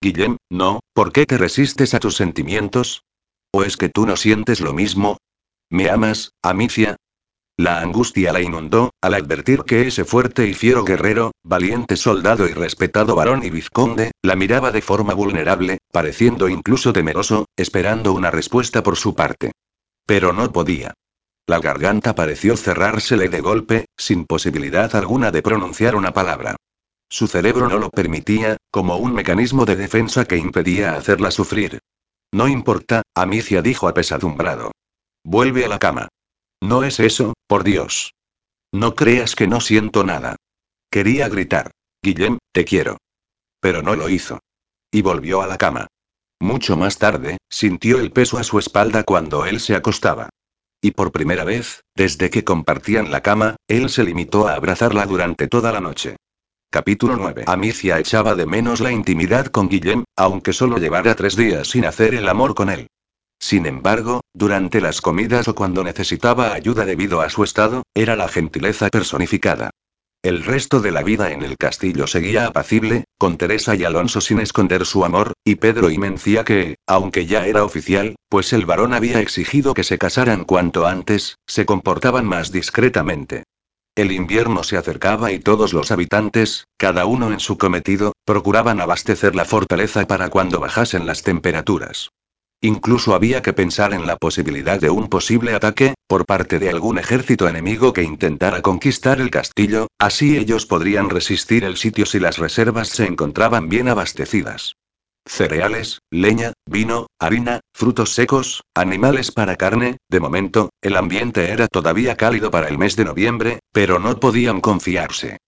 Guillem, no, ¿por qué te resistes a tus sentimientos? ¿O es que tú no sientes lo mismo? ¿Me amas, Amicia? La angustia la inundó, al advertir que ese fuerte y fiero guerrero, valiente soldado y respetado varón y vizconde, la miraba de forma vulnerable, pareciendo incluso temeroso, esperando una respuesta por su parte. Pero no podía. La garganta pareció cerrársele de golpe, sin posibilidad alguna de pronunciar una palabra. Su cerebro no lo permitía, como un mecanismo de defensa que impedía hacerla sufrir. No importa, Amicia dijo apesadumbrado. Vuelve a la cama. No es eso, por Dios. No creas que no siento nada. Quería gritar. Guillem, te quiero. Pero no lo hizo. Y volvió a la cama. Mucho más tarde, sintió el peso a su espalda cuando él se acostaba. Y por primera vez, desde que compartían la cama, él se limitó a abrazarla durante toda la noche. Capítulo 9. Amicia echaba de menos la intimidad con Guillem, aunque solo llevara tres días sin hacer el amor con él. Sin embargo, durante las comidas o cuando necesitaba ayuda debido a su estado, era la gentileza personificada. El resto de la vida en el castillo seguía apacible, con Teresa y Alonso sin esconder su amor, y Pedro y Mencía que, aunque ya era oficial, pues el varón había exigido que se casaran cuanto antes, se comportaban más discretamente. El invierno se acercaba y todos los habitantes, cada uno en su cometido, procuraban abastecer la fortaleza para cuando bajasen las temperaturas. Incluso había que pensar en la posibilidad de un posible ataque, por parte de algún ejército enemigo que intentara conquistar el castillo, así ellos podrían resistir el sitio si las reservas se encontraban bien abastecidas. Cereales, leña, vino, harina, frutos secos, animales para carne, de momento, el ambiente era todavía cálido para el mes de noviembre, pero no podían confiarse.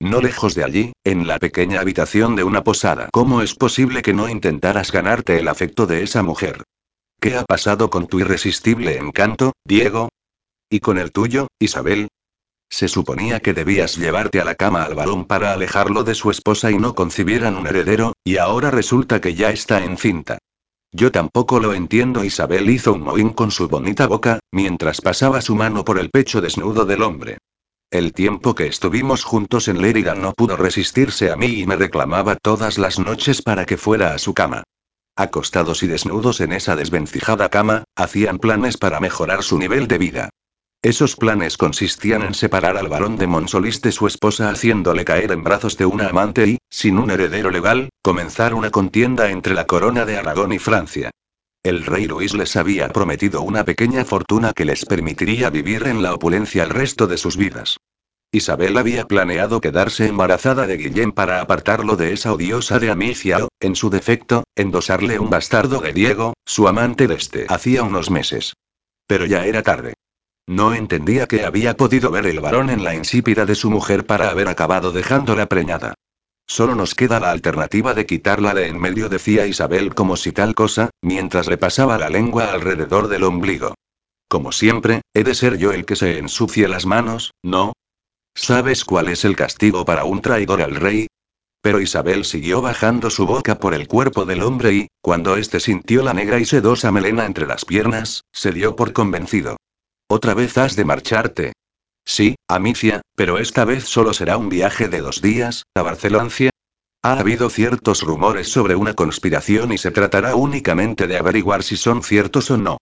No lejos de allí, en la pequeña habitación de una posada. ¿Cómo es posible que no intentaras ganarte el afecto de esa mujer? ¿Qué ha pasado con tu irresistible encanto, Diego? ¿Y con el tuyo, Isabel? Se suponía que debías llevarte a la cama al varón para alejarlo de su esposa y no concibieran un heredero, y ahora resulta que ya está encinta. Yo tampoco lo entiendo. Isabel hizo un mohín con su bonita boca, mientras pasaba su mano por el pecho desnudo del hombre. El tiempo que estuvimos juntos en Lérida no pudo resistirse a mí y me reclamaba todas las noches para que fuera a su cama. Acostados y desnudos en esa desvencijada cama, hacían planes para mejorar su nivel de vida. Esos planes consistían en separar al varón de Monsolís de su esposa haciéndole caer en brazos de una amante y, sin un heredero legal, comenzar una contienda entre la corona de Aragón y Francia. El rey Luis les había prometido una pequeña fortuna que les permitiría vivir en la opulencia el resto de sus vidas. Isabel había planeado quedarse embarazada de Guillem para apartarlo de esa odiosa de Amicia o, en su defecto, endosarle un bastardo de Diego, su amante desde hacía unos meses. Pero ya era tarde. No entendía que había podido ver el varón en la insípida de su mujer para haber acabado dejándola preñada. Solo nos queda la alternativa de quitarla de en medio, decía Isabel como si tal cosa, mientras le pasaba la lengua alrededor del ombligo. Como siempre, he de ser yo el que se ensucie las manos, ¿no? ¿Sabes cuál es el castigo para un traidor al rey? Pero Isabel siguió bajando su boca por el cuerpo del hombre y, cuando éste sintió la negra y sedosa melena entre las piernas, se dio por convencido. Otra vez has de marcharte, Sí, Amicia, pero esta vez solo será un viaje de dos días, a Barcelona. Ha habido ciertos rumores sobre una conspiración y se tratará únicamente de averiguar si son ciertos o no.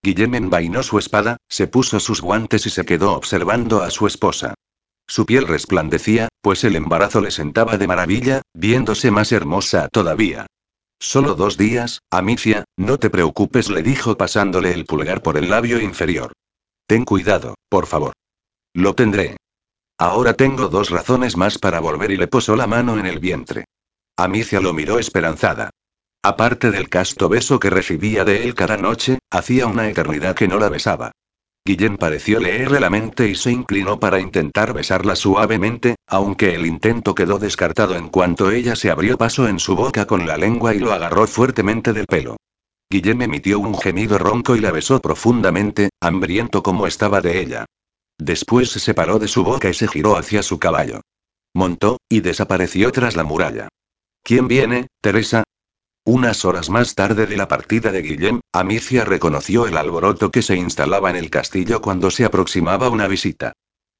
Guillem envainó su espada, se puso sus guantes y se quedó observando a su esposa. Su piel resplandecía, pues el embarazo le sentaba de maravilla, viéndose más hermosa todavía. Solo dos días, Amicia, no te preocupes, le dijo pasándole el pulgar por el labio inferior. Ten cuidado, por favor. Lo tendré. Ahora tengo dos razones más para volver y le posó la mano en el vientre. Amicia lo miró esperanzada. Aparte del casto beso que recibía de él cada noche, hacía una eternidad que no la besaba. Guillén pareció leerle la mente y se inclinó para intentar besarla suavemente, aunque el intento quedó descartado en cuanto ella se abrió paso en su boca con la lengua y lo agarró fuertemente del pelo. Guillem emitió un gemido ronco y la besó profundamente, hambriento como estaba de ella. Después se separó de su boca y se giró hacia su caballo. Montó, y desapareció tras la muralla. ¿Quién viene, Teresa? Unas horas más tarde de la partida de Guillem, Amicia reconoció el alboroto que se instalaba en el castillo cuando se aproximaba una visita.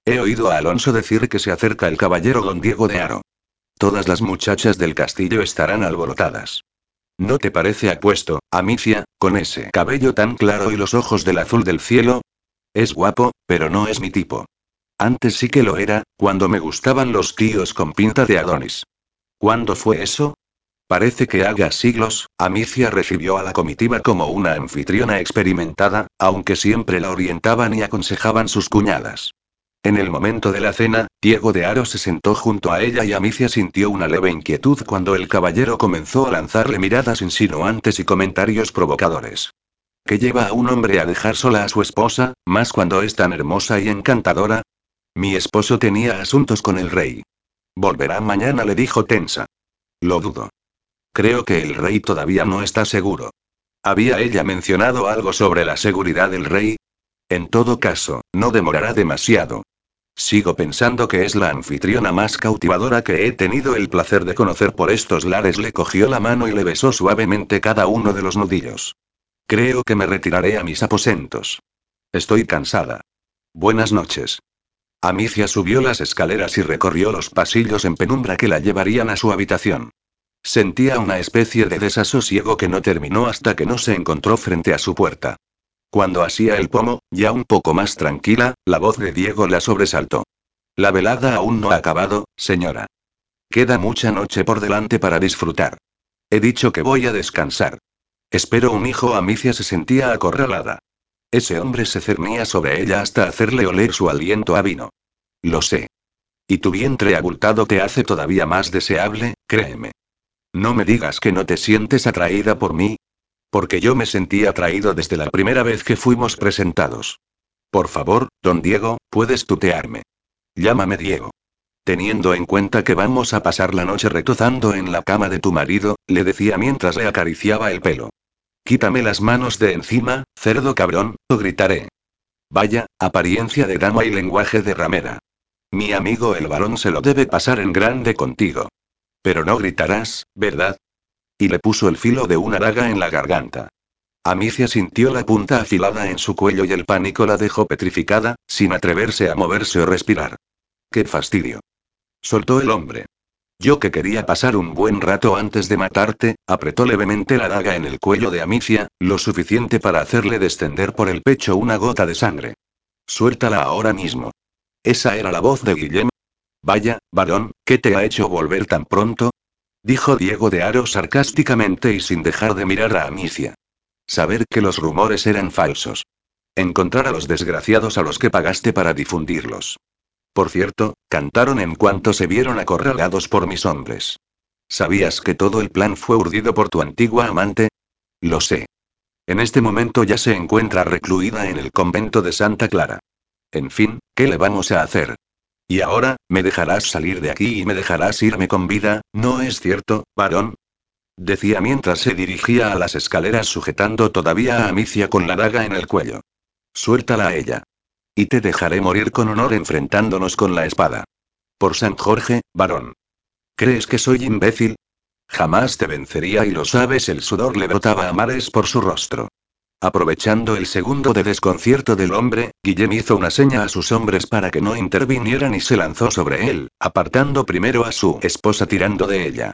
He oído a Alonso decir que se acerca el caballero don Diego de Aro. Todas las muchachas del castillo estarán alborotadas. ¿No te parece apuesto, Amicia, con ese cabello tan claro y los ojos del azul del cielo? Es guapo, pero no es mi tipo. Antes sí que lo era, cuando me gustaban los tíos con pinta de Adonis. ¿Cuándo fue eso? Parece que haga siglos, Amicia recibió a la comitiva como una anfitriona experimentada, aunque siempre la orientaban y aconsejaban sus cuñadas. En el momento de la cena, Diego de Aro se sentó junto a ella y Amicia sintió una leve inquietud cuando el caballero comenzó a lanzarle miradas insinuantes y comentarios provocadores. ¿Qué lleva a un hombre a dejar sola a su esposa, más cuando es tan hermosa y encantadora? Mi esposo tenía asuntos con el rey. Volverá mañana, le dijo tensa. Lo dudo. Creo que el rey todavía no está seguro. ¿Había ella mencionado algo sobre la seguridad del rey? En todo caso, no demorará demasiado. Sigo pensando que es la anfitriona más cautivadora que he tenido el placer de conocer por estos lares. Le cogió la mano y le besó suavemente cada uno de los nudillos. Creo que me retiraré a mis aposentos. Estoy cansada. Buenas noches. Amicia subió las escaleras y recorrió los pasillos en penumbra que la llevarían a su habitación. Sentía una especie de desasosiego que no terminó hasta que no se encontró frente a su puerta. Cuando hacía el pomo, ya un poco más tranquila, la voz de Diego la sobresaltó. La velada aún no ha acabado, señora. Queda mucha noche por delante para disfrutar. He dicho que voy a descansar. Espero un hijo. Amicia se sentía acorralada. Ese hombre se cernía sobre ella hasta hacerle oler su aliento a vino. Lo sé. Y tu vientre abultado te hace todavía más deseable, créeme. No me digas que no te sientes atraída por mí. Porque yo me sentí atraído desde la primera vez que fuimos presentados. Por favor, don Diego, puedes tutearme. Llámame Diego. Teniendo en cuenta que vamos a pasar la noche retozando en la cama de tu marido, le decía mientras le acariciaba el pelo. Quítame las manos de encima, cerdo cabrón, o gritaré. Vaya, apariencia de dama y lenguaje de ramera. Mi amigo el varón se lo debe pasar en grande contigo. Pero no gritarás, ¿verdad? Y le puso el filo de una daga en la garganta. Amicia sintió la punta afilada en su cuello y el pánico la dejó petrificada, sin atreverse a moverse o respirar. ¡Qué fastidio! Soltó el hombre. Yo que quería pasar un buen rato antes de matarte, apretó levemente la daga en el cuello de Amicia, lo suficiente para hacerle descender por el pecho una gota de sangre. Suéltala ahora mismo. Esa era la voz de Guillem, Vaya, varón, ¿qué te ha hecho volver tan pronto? Dijo Diego de Aro sarcásticamente y sin dejar de mirar a Amicia. Saber que los rumores eran falsos. Encontrar a los desgraciados a los que pagaste para difundirlos. Por cierto, cantaron en cuanto se vieron acorralados por mis hombres. ¿Sabías que todo el plan fue urdido por tu antigua amante? Lo sé. En este momento ya se encuentra recluida en el convento de Santa Clara. En fin, ¿qué le vamos a hacer? Y ahora, me dejarás salir de aquí y me dejarás irme con vida, ¿no es cierto, varón? Decía mientras se dirigía a las escaleras sujetando todavía a Amicia con la daga en el cuello. Suéltala a ella. Y te dejaré morir con honor enfrentándonos con la espada. Por San Jorge, varón. ¿Crees que soy imbécil? Jamás te vencería y lo sabes, el sudor le brotaba a mares por su rostro. Aprovechando el segundo de desconcierto del hombre, Guillem hizo una seña a sus hombres para que no intervinieran y se lanzó sobre él, apartando primero a su esposa tirando de ella.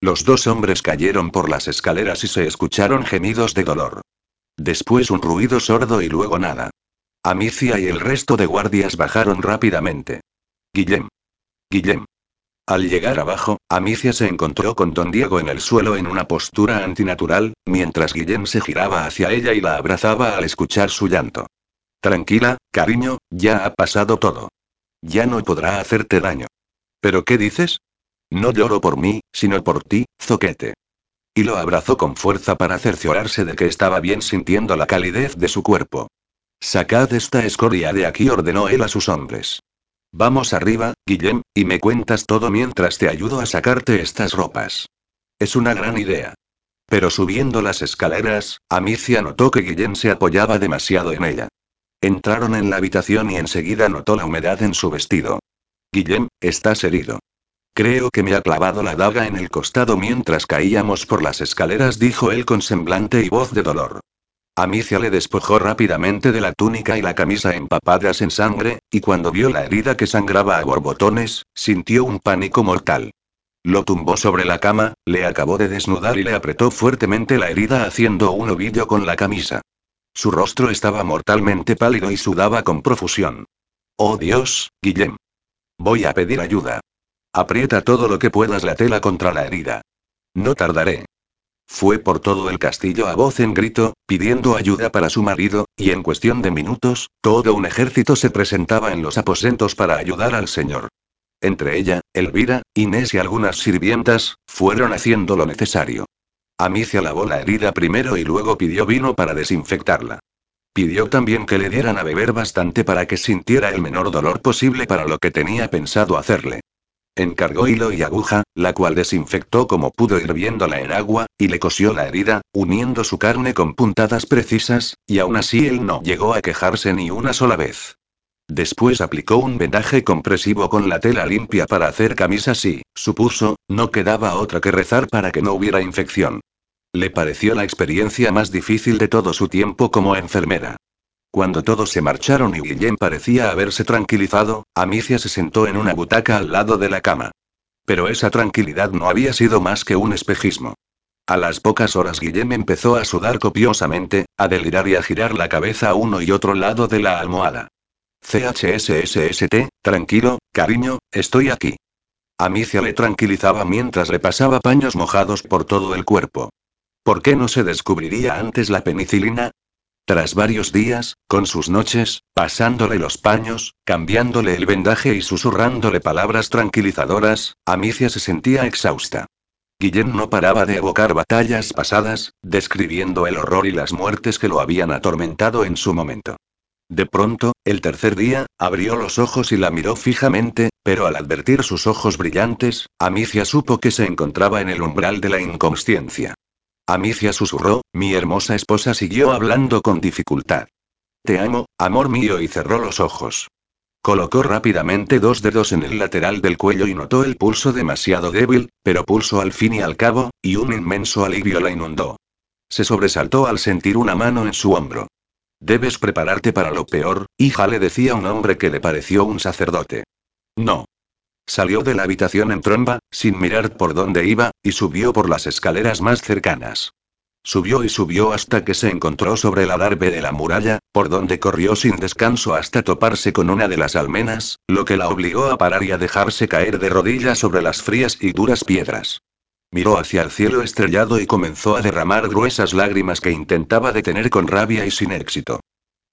Los dos hombres cayeron por las escaleras y se escucharon gemidos de dolor. Después un ruido sordo y luego nada. Amicia y el resto de guardias bajaron rápidamente. Guillem. Guillem. Al llegar abajo, Amicia se encontró con don Diego en el suelo en una postura antinatural, mientras Guillem se giraba hacia ella y la abrazaba al escuchar su llanto. Tranquila, cariño, ya ha pasado todo. Ya no podrá hacerte daño. ¿Pero qué dices? No lloro por mí, sino por ti, zoquete. Y lo abrazó con fuerza para cerciorarse de que estaba bien sintiendo la calidez de su cuerpo. Sacad esta escoria de aquí, ordenó él a sus hombres. Vamos arriba, Guillem, y me cuentas todo mientras te ayudo a sacarte estas ropas. Es una gran idea. Pero subiendo las escaleras, Amicia notó que Guillem se apoyaba demasiado en ella. Entraron en la habitación y enseguida notó la humedad en su vestido. Guillem, estás herido. Creo que me ha clavado la daga en el costado mientras caíamos por las escaleras, dijo él con semblante y voz de dolor. Amicia le despojó rápidamente de la túnica y la camisa empapadas en sangre, y cuando vio la herida que sangraba a borbotones, sintió un pánico mortal. Lo tumbó sobre la cama, le acabó de desnudar y le apretó fuertemente la herida haciendo un ovillo con la camisa. Su rostro estaba mortalmente pálido y sudaba con profusión. Oh Dios, Guillem. Voy a pedir ayuda. Aprieta todo lo que puedas la tela contra la herida. No tardaré. Fue por todo el castillo a voz en grito, pidiendo ayuda para su marido, y en cuestión de minutos, todo un ejército se presentaba en los aposentos para ayudar al señor. Entre ella, Elvira, Inés y algunas sirvientas, fueron haciendo lo necesario. Amicia lavó la herida primero y luego pidió vino para desinfectarla. Pidió también que le dieran a beber bastante para que sintiera el menor dolor posible para lo que tenía pensado hacerle. Encargó hilo y aguja, la cual desinfectó como pudo hirviéndola en agua, y le cosió la herida, uniendo su carne con puntadas precisas, y aún así él no llegó a quejarse ni una sola vez. Después aplicó un vendaje compresivo con la tela limpia para hacer camisas y, supuso, no quedaba otra que rezar para que no hubiera infección. Le pareció la experiencia más difícil de todo su tiempo como enfermera. Cuando todos se marcharon y Guillem parecía haberse tranquilizado, Amicia se sentó en una butaca al lado de la cama. Pero esa tranquilidad no había sido más que un espejismo. A las pocas horas Guillem empezó a sudar copiosamente, a delirar y a girar la cabeza a uno y otro lado de la almohada. CHSSST, tranquilo, cariño, estoy aquí. Amicia le tranquilizaba mientras le pasaba paños mojados por todo el cuerpo. ¿Por qué no se descubriría antes la penicilina? Tras varios días, con sus noches, pasándole los paños, cambiándole el vendaje y susurrándole palabras tranquilizadoras, Amicia se sentía exhausta. Guillén no paraba de evocar batallas pasadas, describiendo el horror y las muertes que lo habían atormentado en su momento. De pronto, el tercer día, abrió los ojos y la miró fijamente, pero al advertir sus ojos brillantes, Amicia supo que se encontraba en el umbral de la inconsciencia. Amicia susurró, mi hermosa esposa siguió hablando con dificultad. Te amo, amor mío, y cerró los ojos. Colocó rápidamente dos dedos en el lateral del cuello y notó el pulso demasiado débil, pero pulso al fin y al cabo, y un inmenso alivio la inundó. Se sobresaltó al sentir una mano en su hombro. Debes prepararte para lo peor, hija, le decía un hombre que le pareció un sacerdote. No. Salió de la habitación en tromba, sin mirar por dónde iba, y subió por las escaleras más cercanas. Subió y subió hasta que se encontró sobre el adarve de la muralla, por donde corrió sin descanso hasta toparse con una de las almenas, lo que la obligó a parar y a dejarse caer de rodillas sobre las frías y duras piedras. Miró hacia el cielo estrellado y comenzó a derramar gruesas lágrimas que intentaba detener con rabia y sin éxito.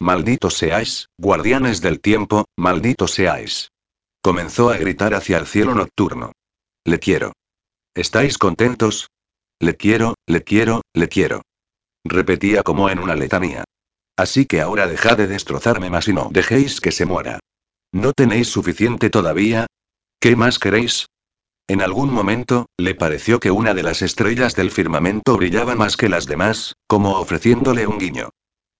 Malditos seáis, guardianes del tiempo, malditos seáis. Comenzó a gritar hacia el cielo nocturno. Le quiero. ¿Estáis contentos? Le quiero, le quiero, le quiero. Repetía como en una letanía. Así que ahora dejad de destrozarme más y no dejéis que se muera. ¿No tenéis suficiente todavía? ¿Qué más queréis? En algún momento, le pareció que una de las estrellas del firmamento brillaba más que las demás, como ofreciéndole un guiño.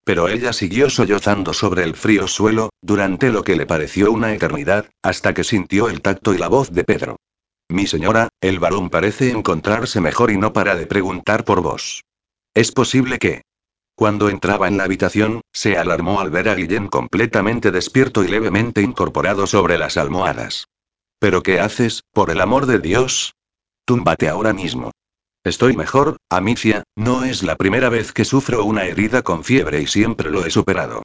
Pero ella siguió sollozando sobre el frío suelo, durante lo que le pareció una eternidad, hasta que sintió el tacto y la voz de Pedro. Mi señora, el varón parece encontrarse mejor y no para de preguntar por vos. Es posible que... Cuando entraba en la habitación, se alarmó al ver a Guillén completamente despierto y levemente incorporado sobre las almohadas. ¿Pero qué haces, por el amor de Dios? Túmbate ahora mismo. Estoy mejor, Amicia, no es la primera vez que sufro una herida con fiebre y siempre lo he superado.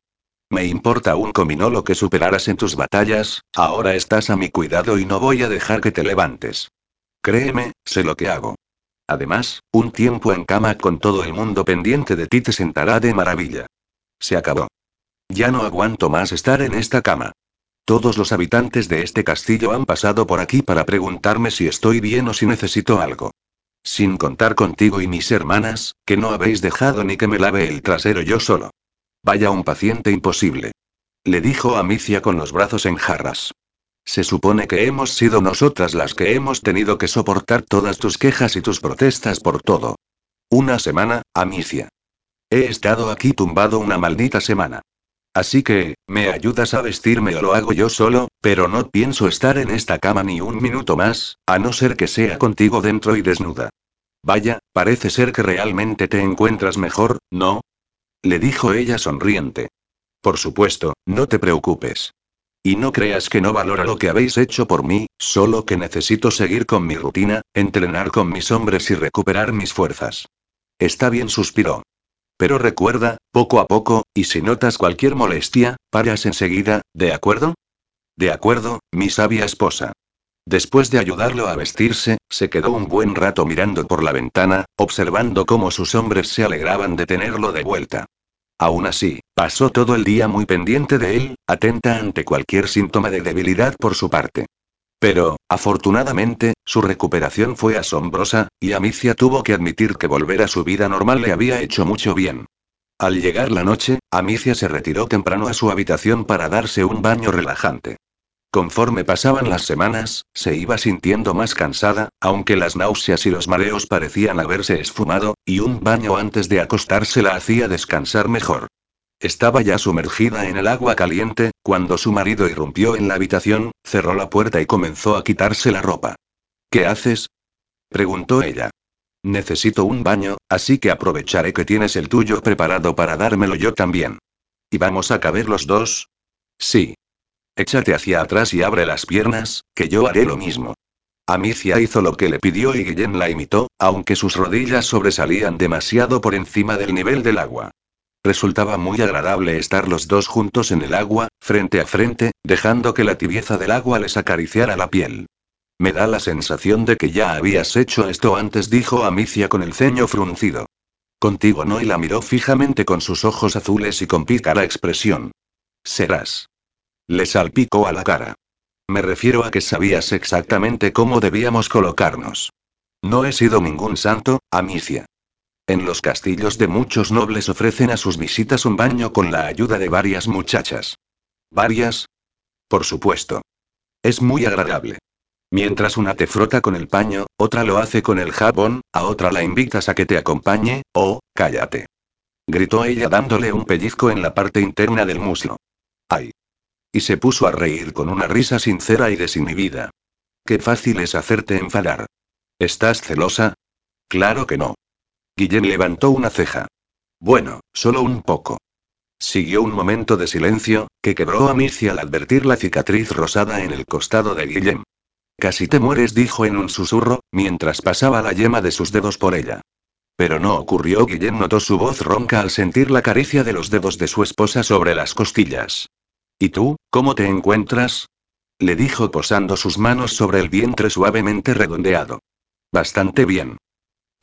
Me importa un comino lo que superaras en tus batallas, ahora estás a mi cuidado y no voy a dejar que te levantes. Créeme, sé lo que hago. Además, un tiempo en cama con todo el mundo pendiente de ti te sentará de maravilla. Se acabó. Ya no aguanto más estar en esta cama. Todos los habitantes de este castillo han pasado por aquí para preguntarme si estoy bien o si necesito algo. Sin contar contigo y mis hermanas, que no habéis dejado ni que me lave el trasero yo solo. Vaya un paciente imposible. Le dijo Amicia con los brazos en jarras. Se supone que hemos sido nosotras las que hemos tenido que soportar todas tus quejas y tus protestas por todo. Una semana, Amicia. He estado aquí tumbado una maldita semana. Así que, me ayudas a vestirme o lo hago yo solo, pero no pienso estar en esta cama ni un minuto más, a no ser que sea contigo dentro y desnuda. Vaya, parece ser que realmente te encuentras mejor, ¿no? Le dijo ella sonriente. Por supuesto, no te preocupes. Y no creas que no valora lo que habéis hecho por mí, solo que necesito seguir con mi rutina, entrenar con mis hombres y recuperar mis fuerzas. Está bien, suspiró. Pero recuerda, poco a poco, y si notas cualquier molestia, paras enseguida, ¿de acuerdo? De acuerdo, mi sabia esposa. Después de ayudarlo a vestirse, se quedó un buen rato mirando por la ventana, observando cómo sus hombres se alegraban de tenerlo de vuelta. Aún así, pasó todo el día muy pendiente de él, atenta ante cualquier síntoma de debilidad por su parte. Pero, afortunadamente, su recuperación fue asombrosa, y Amicia tuvo que admitir que volver a su vida normal le había hecho mucho bien. Al llegar la noche, Amicia se retiró temprano a su habitación para darse un baño relajante. Conforme pasaban las semanas, se iba sintiendo más cansada, aunque las náuseas y los mareos parecían haberse esfumado, y un baño antes de acostarse la hacía descansar mejor. Estaba ya sumergida en el agua caliente, cuando su marido irrumpió en la habitación, cerró la puerta y comenzó a quitarse la ropa. ¿Qué haces? preguntó ella. Necesito un baño, así que aprovecharé que tienes el tuyo preparado para dármelo yo también. ¿Y vamos a caber los dos? Sí. Échate hacia atrás y abre las piernas, que yo haré lo mismo. Amicia hizo lo que le pidió y Guillén la imitó, aunque sus rodillas sobresalían demasiado por encima del nivel del agua. Resultaba muy agradable estar los dos juntos en el agua, frente a frente, dejando que la tibieza del agua les acariciara la piel. Me da la sensación de que ya habías hecho esto antes, dijo Amicia con el ceño fruncido. Contigo no, y la miró fijamente con sus ojos azules y con pícara expresión. Serás. Le salpicó a la cara. Me refiero a que sabías exactamente cómo debíamos colocarnos. No he sido ningún santo, Amicia. En los castillos de muchos nobles ofrecen a sus visitas un baño con la ayuda de varias muchachas. ¿Varias? Por supuesto. Es muy agradable. Mientras una te frota con el paño, otra lo hace con el jabón, a otra la invitas a que te acompañe, oh, cállate. Gritó ella dándole un pellizco en la parte interna del muslo. ¡Ay! Y se puso a reír con una risa sincera y desinhibida. Qué fácil es hacerte enfadar. ¿Estás celosa? Claro que no. Guillem levantó una ceja. Bueno, solo un poco. Siguió un momento de silencio, que quebró a Missy al advertir la cicatriz rosada en el costado de Guillem. Casi te mueres, dijo en un susurro, mientras pasaba la yema de sus dedos por ella. Pero no ocurrió. Guillem notó su voz ronca al sentir la caricia de los dedos de su esposa sobre las costillas. ¿Y tú, cómo te encuentras? le dijo posando sus manos sobre el vientre suavemente redondeado. Bastante bien.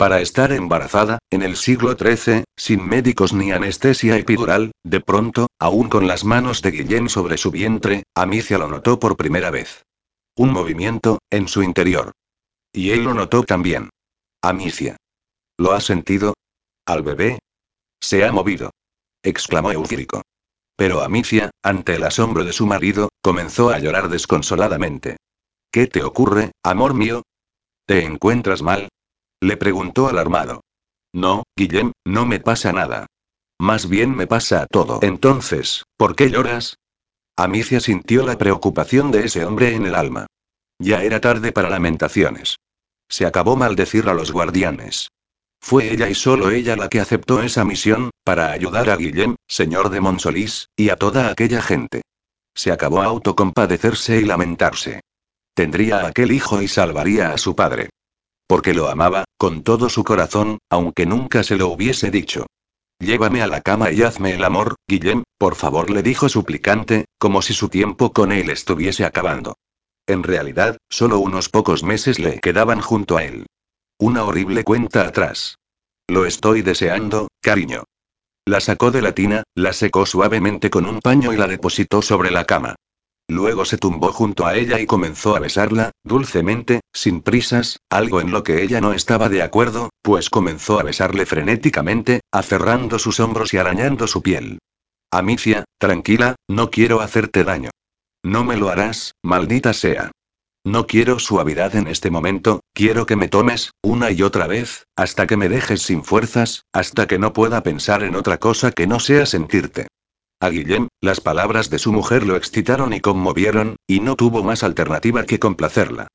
Para estar embarazada, en el siglo XIII, sin médicos ni anestesia epidural, de pronto, aún con las manos de Guillén sobre su vientre, Amicia lo notó por primera vez. Un movimiento, en su interior. Y él lo notó también. Amicia. ¿Lo ha sentido? ¿Al bebé? Se ha movido. exclamó Eufírico. Pero Amicia, ante el asombro de su marido, comenzó a llorar desconsoladamente. ¿Qué te ocurre, amor mío? ¿Te encuentras mal? Le preguntó alarmado. No, Guillem, no me pasa nada. Más bien me pasa todo. Entonces, ¿por qué lloras? Amicia sintió la preocupación de ese hombre en el alma. Ya era tarde para lamentaciones. Se acabó maldecir a los guardianes. Fue ella y solo ella la que aceptó esa misión, para ayudar a Guillem, señor de Monsolís, y a toda aquella gente. Se acabó autocompadecerse y lamentarse. Tendría aquel hijo y salvaría a su padre. Porque lo amaba, con todo su corazón, aunque nunca se lo hubiese dicho. Llévame a la cama y hazme el amor, Guillem, por favor, le dijo suplicante, como si su tiempo con él estuviese acabando. En realidad, solo unos pocos meses le quedaban junto a él. Una horrible cuenta atrás. Lo estoy deseando, cariño. La sacó de la tina, la secó suavemente con un paño y la depositó sobre la cama. Luego se tumbó junto a ella y comenzó a besarla, dulcemente, sin prisas, algo en lo que ella no estaba de acuerdo, pues comenzó a besarle frenéticamente, aferrando sus hombros y arañando su piel. Amicia, tranquila, no quiero hacerte daño. No me lo harás, maldita sea. No quiero suavidad en este momento, quiero que me tomes, una y otra vez, hasta que me dejes sin fuerzas, hasta que no pueda pensar en otra cosa que no sea sentirte. A Guillem, las palabras de su mujer lo excitaron y conmovieron, y no tuvo más alternativa que complacerla.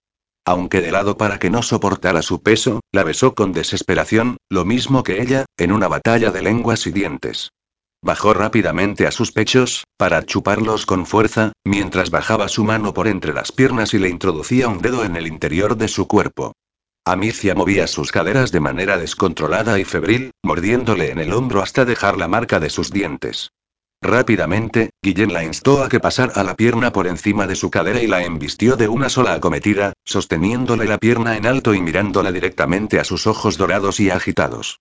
Aunque de lado para que no soportara su peso, la besó con desesperación, lo mismo que ella, en una batalla de lenguas y dientes. Bajó rápidamente a sus pechos, para chuparlos con fuerza, mientras bajaba su mano por entre las piernas y le introducía un dedo en el interior de su cuerpo. Amicia movía sus caderas de manera descontrolada y febril, mordiéndole en el hombro hasta dejar la marca de sus dientes. Rápidamente, Guillén la instó a que pasara la pierna por encima de su cadera y la embistió de una sola acometida, sosteniéndole la pierna en alto y mirándola directamente a sus ojos dorados y agitados.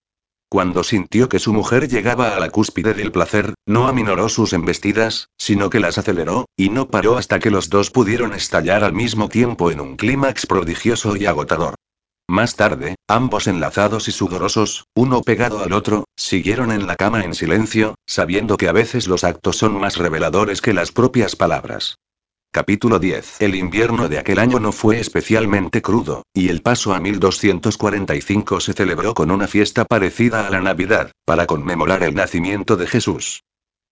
Cuando sintió que su mujer llegaba a la cúspide del placer, no aminoró sus embestidas, sino que las aceleró, y no paró hasta que los dos pudieron estallar al mismo tiempo en un clímax prodigioso y agotador. Más tarde, ambos enlazados y sudorosos, uno pegado al otro, siguieron en la cama en silencio, sabiendo que a veces los actos son más reveladores que las propias palabras. Capítulo 10. El invierno de aquel año no fue especialmente crudo, y el paso a 1245 se celebró con una fiesta parecida a la Navidad, para conmemorar el nacimiento de Jesús.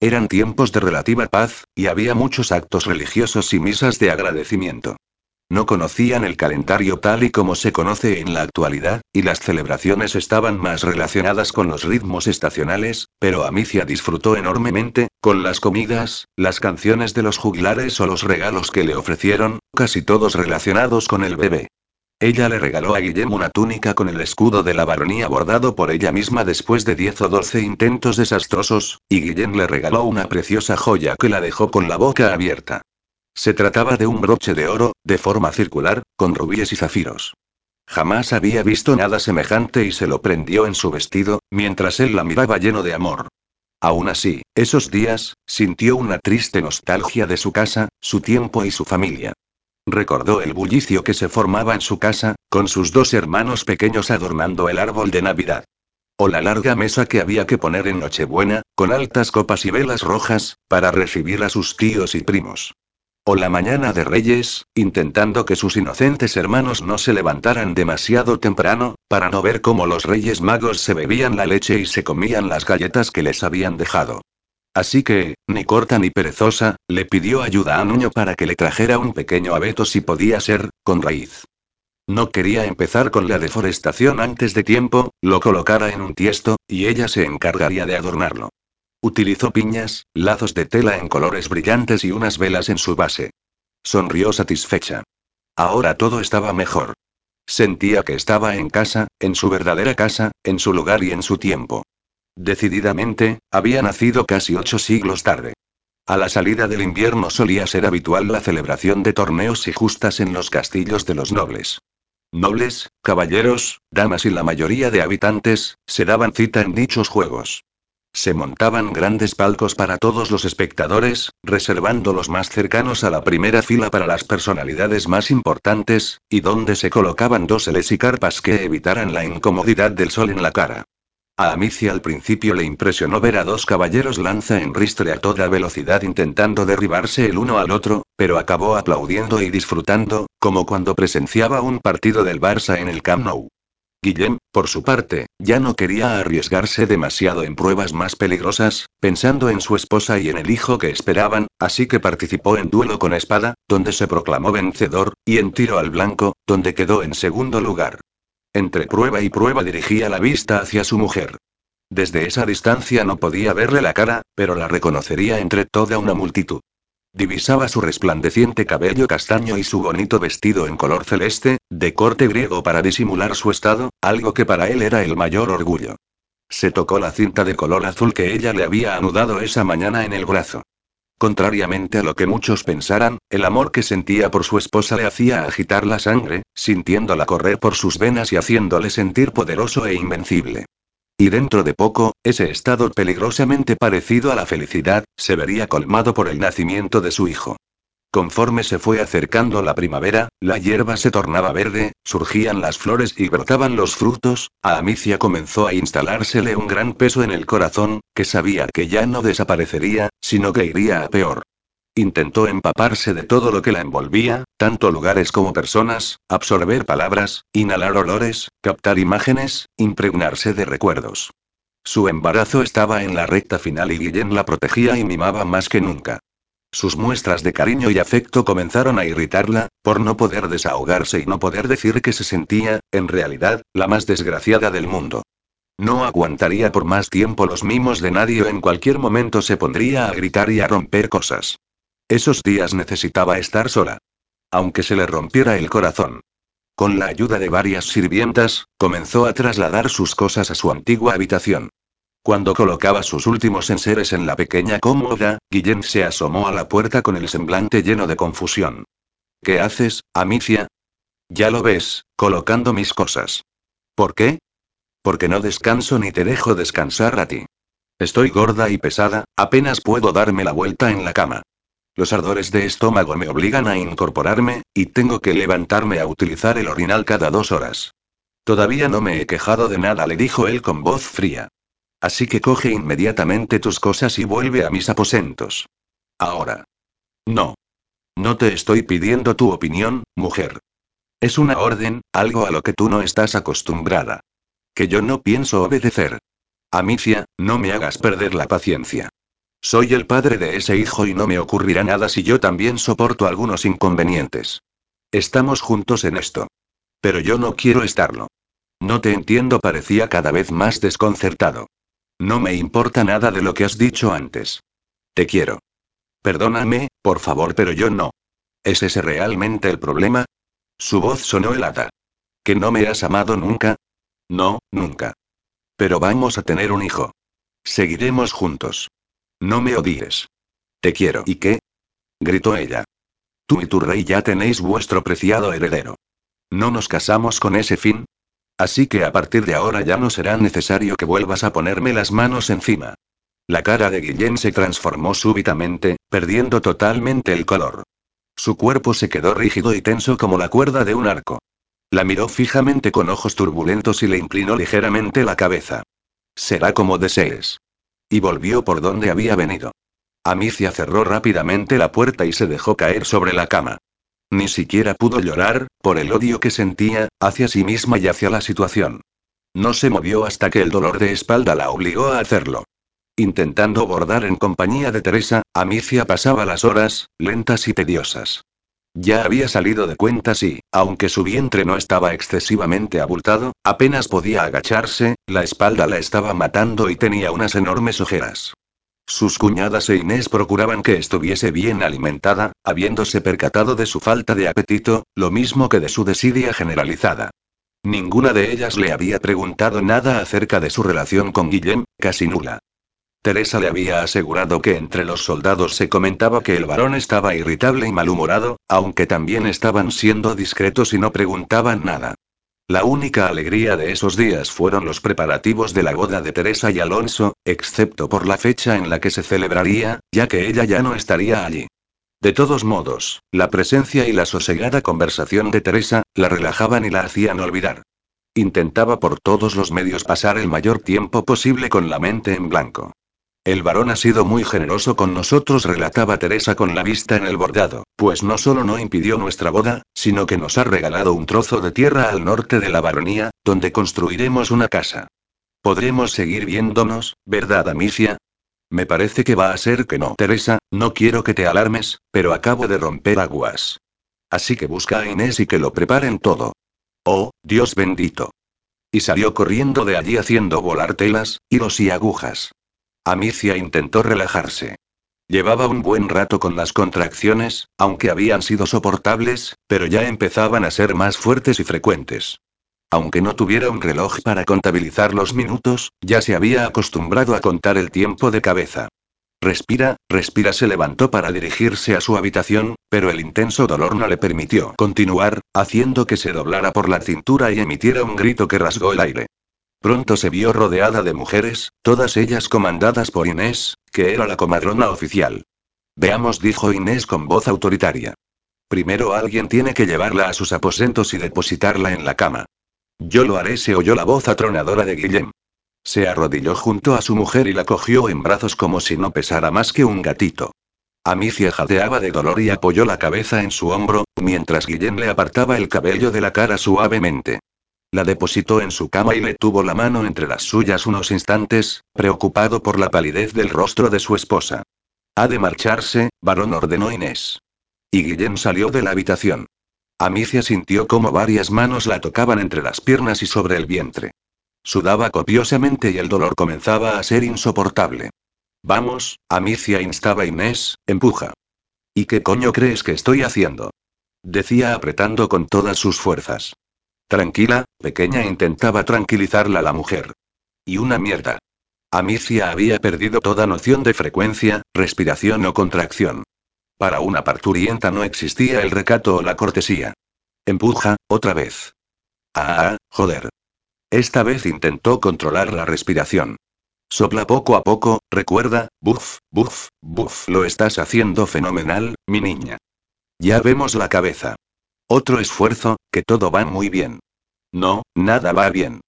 Eran tiempos de relativa paz, y había muchos actos religiosos y misas de agradecimiento. No conocían el calendario tal y como se conoce en la actualidad, y las celebraciones estaban más relacionadas con los ritmos estacionales, pero Amicia disfrutó enormemente, con las comidas, las canciones de los juglares o los regalos que le ofrecieron, casi todos relacionados con el bebé. Ella le regaló a Guillem una túnica con el escudo de la baronía bordado por ella misma después de 10 o 12 intentos desastrosos, y Guillem le regaló una preciosa joya que la dejó con la boca abierta. Se trataba de un broche de oro, de forma circular, con rubíes y zafiros. Jamás había visto nada semejante y se lo prendió en su vestido, mientras él la miraba lleno de amor. Aún así, esos días, sintió una triste nostalgia de su casa, su tiempo y su familia. Recordó el bullicio que se formaba en su casa, con sus dos hermanos pequeños adornando el árbol de Navidad. O la larga mesa que había que poner en Nochebuena, con altas copas y velas rojas, para recibir a sus tíos y primos. O la mañana de Reyes, intentando que sus inocentes hermanos no se levantaran demasiado temprano, para no ver cómo los Reyes Magos se bebían la leche y se comían las galletas que les habían dejado. Así que, ni corta ni perezosa, le pidió ayuda a Nuño para que le trajera un pequeño abeto si podía ser, con raíz. No quería empezar con la deforestación antes de tiempo, lo colocara en un tiesto, y ella se encargaría de adornarlo. Utilizó piñas, lazos de tela en colores brillantes y unas velas en su base. Sonrió satisfecha. Ahora todo estaba mejor. Sentía que estaba en casa, en su verdadera casa, en su lugar y en su tiempo. Decididamente, había nacido casi ocho siglos tarde. A la salida del invierno solía ser habitual la celebración de torneos y justas en los castillos de los nobles. Nobles, caballeros, damas y la mayoría de habitantes, se daban cita en dichos juegos. Se montaban grandes palcos para todos los espectadores, reservando los más cercanos a la primera fila para las personalidades más importantes, y donde se colocaban doseles y carpas que evitaran la incomodidad del sol en la cara. A Amicia al principio le impresionó ver a dos caballeros lanza en ristre a toda velocidad intentando derribarse el uno al otro, pero acabó aplaudiendo y disfrutando, como cuando presenciaba un partido del Barça en el Camp Nou. Guillem, por su parte, ya no quería arriesgarse demasiado en pruebas más peligrosas, pensando en su esposa y en el hijo que esperaban, así que participó en duelo con espada, donde se proclamó vencedor, y en tiro al blanco, donde quedó en segundo lugar. Entre prueba y prueba dirigía la vista hacia su mujer. Desde esa distancia no podía verle la cara, pero la reconocería entre toda una multitud. Divisaba su resplandeciente cabello castaño y su bonito vestido en color celeste, de corte griego para disimular su estado, algo que para él era el mayor orgullo. Se tocó la cinta de color azul que ella le había anudado esa mañana en el brazo. Contrariamente a lo que muchos pensaran, el amor que sentía por su esposa le hacía agitar la sangre, sintiéndola correr por sus venas y haciéndole sentir poderoso e invencible. Y dentro de poco, ese estado peligrosamente parecido a la felicidad, se vería colmado por el nacimiento de su hijo. Conforme se fue acercando la primavera, la hierba se tornaba verde, surgían las flores y brotaban los frutos, a Amicia comenzó a instalársele un gran peso en el corazón, que sabía que ya no desaparecería, sino que iría a peor. Intentó empaparse de todo lo que la envolvía, tanto lugares como personas, absorber palabras, inhalar olores, captar imágenes, impregnarse de recuerdos. Su embarazo estaba en la recta final y Guillén la protegía y mimaba más que nunca. Sus muestras de cariño y afecto comenzaron a irritarla, por no poder desahogarse y no poder decir que se sentía, en realidad, la más desgraciada del mundo. No aguantaría por más tiempo los mimos de nadie en cualquier momento se pondría a gritar y a romper cosas. Esos días necesitaba estar sola. Aunque se le rompiera el corazón. Con la ayuda de varias sirvientas, comenzó a trasladar sus cosas a su antigua habitación. Cuando colocaba sus últimos enseres en la pequeña cómoda, Guillén se asomó a la puerta con el semblante lleno de confusión. ¿Qué haces, Amicia? Ya lo ves, colocando mis cosas. ¿Por qué? Porque no descanso ni te dejo descansar a ti. Estoy gorda y pesada, apenas puedo darme la vuelta en la cama. Los ardores de estómago me obligan a incorporarme, y tengo que levantarme a utilizar el orinal cada dos horas. Todavía no me he quejado de nada, le dijo él con voz fría. Así que coge inmediatamente tus cosas y vuelve a mis aposentos. Ahora. No. No te estoy pidiendo tu opinión, mujer. Es una orden, algo a lo que tú no estás acostumbrada. Que yo no pienso obedecer. Amicia, no me hagas perder la paciencia. Soy el padre de ese hijo y no me ocurrirá nada si yo también soporto algunos inconvenientes. Estamos juntos en esto. Pero yo no quiero estarlo. No te entiendo, parecía cada vez más desconcertado. No me importa nada de lo que has dicho antes. Te quiero. Perdóname, por favor, pero yo no. ¿Es ese realmente el problema? Su voz sonó helada. ¿Que no me has amado nunca? No, nunca. Pero vamos a tener un hijo. Seguiremos juntos. No me odies. Te quiero. ¿Y qué? gritó ella. Tú y tu rey ya tenéis vuestro preciado heredero. ¿No nos casamos con ese fin? Así que a partir de ahora ya no será necesario que vuelvas a ponerme las manos encima. La cara de Guillén se transformó súbitamente, perdiendo totalmente el color. Su cuerpo se quedó rígido y tenso como la cuerda de un arco. La miró fijamente con ojos turbulentos y le inclinó ligeramente la cabeza. Será como desees. Y volvió por donde había venido. Amicia cerró rápidamente la puerta y se dejó caer sobre la cama. Ni siquiera pudo llorar, por el odio que sentía, hacia sí misma y hacia la situación. No se movió hasta que el dolor de espalda la obligó a hacerlo. Intentando bordar en compañía de Teresa, Amicia pasaba las horas, lentas y tediosas. Ya había salido de cuentas y, aunque su vientre no estaba excesivamente abultado, apenas podía agacharse, la espalda la estaba matando y tenía unas enormes ojeras. Sus cuñadas e Inés procuraban que estuviese bien alimentada, habiéndose percatado de su falta de apetito, lo mismo que de su desidia generalizada. Ninguna de ellas le había preguntado nada acerca de su relación con Guillem, casi nula. Teresa le había asegurado que entre los soldados se comentaba que el varón estaba irritable y malhumorado, aunque también estaban siendo discretos y no preguntaban nada. La única alegría de esos días fueron los preparativos de la boda de Teresa y Alonso, excepto por la fecha en la que se celebraría, ya que ella ya no estaría allí. De todos modos, la presencia y la sosegada conversación de Teresa, la relajaban y la hacían olvidar. Intentaba por todos los medios pasar el mayor tiempo posible con la mente en blanco. El varón ha sido muy generoso con nosotros, relataba Teresa con la vista en el bordado, pues no solo no impidió nuestra boda, sino que nos ha regalado un trozo de tierra al norte de la baronía, donde construiremos una casa. Podremos seguir viéndonos, ¿verdad, Amicia? Me parece que va a ser que no. Teresa, no quiero que te alarmes, pero acabo de romper aguas. Así que busca a Inés y que lo preparen todo. Oh, Dios bendito. Y salió corriendo de allí haciendo volar telas, hilos y agujas. Amicia intentó relajarse. Llevaba un buen rato con las contracciones, aunque habían sido soportables, pero ya empezaban a ser más fuertes y frecuentes. Aunque no tuviera un reloj para contabilizar los minutos, ya se había acostumbrado a contar el tiempo de cabeza. Respira, respira, se levantó para dirigirse a su habitación, pero el intenso dolor no le permitió continuar, haciendo que se doblara por la cintura y emitiera un grito que rasgó el aire. Pronto se vio rodeada de mujeres, todas ellas comandadas por Inés, que era la comadrona oficial. Veamos, dijo Inés con voz autoritaria. Primero alguien tiene que llevarla a sus aposentos y depositarla en la cama. Yo lo haré, se oyó la voz atronadora de Guillem. Se arrodilló junto a su mujer y la cogió en brazos como si no pesara más que un gatito. Amicia jadeaba de dolor y apoyó la cabeza en su hombro, mientras Guillem le apartaba el cabello de la cara suavemente. La depositó en su cama y le tuvo la mano entre las suyas unos instantes, preocupado por la palidez del rostro de su esposa. Ha de marcharse, varón ordenó Inés. Y Guillén salió de la habitación. Amicia sintió como varias manos la tocaban entre las piernas y sobre el vientre. Sudaba copiosamente y el dolor comenzaba a ser insoportable. Vamos, Amicia instaba Inés, empuja. ¿Y qué coño crees que estoy haciendo? Decía apretando con todas sus fuerzas. Tranquila, pequeña intentaba tranquilizarla la mujer. Y una mierda. Amicia había perdido toda noción de frecuencia, respiración o contracción. Para una parturienta no existía el recato o la cortesía. Empuja, otra vez. Ah, joder. Esta vez intentó controlar la respiración. Sopla poco a poco, recuerda, buf, buf, buf. Lo estás haciendo fenomenal, mi niña. Ya vemos la cabeza. Otro esfuerzo, que todo va muy bien. No, nada va bien.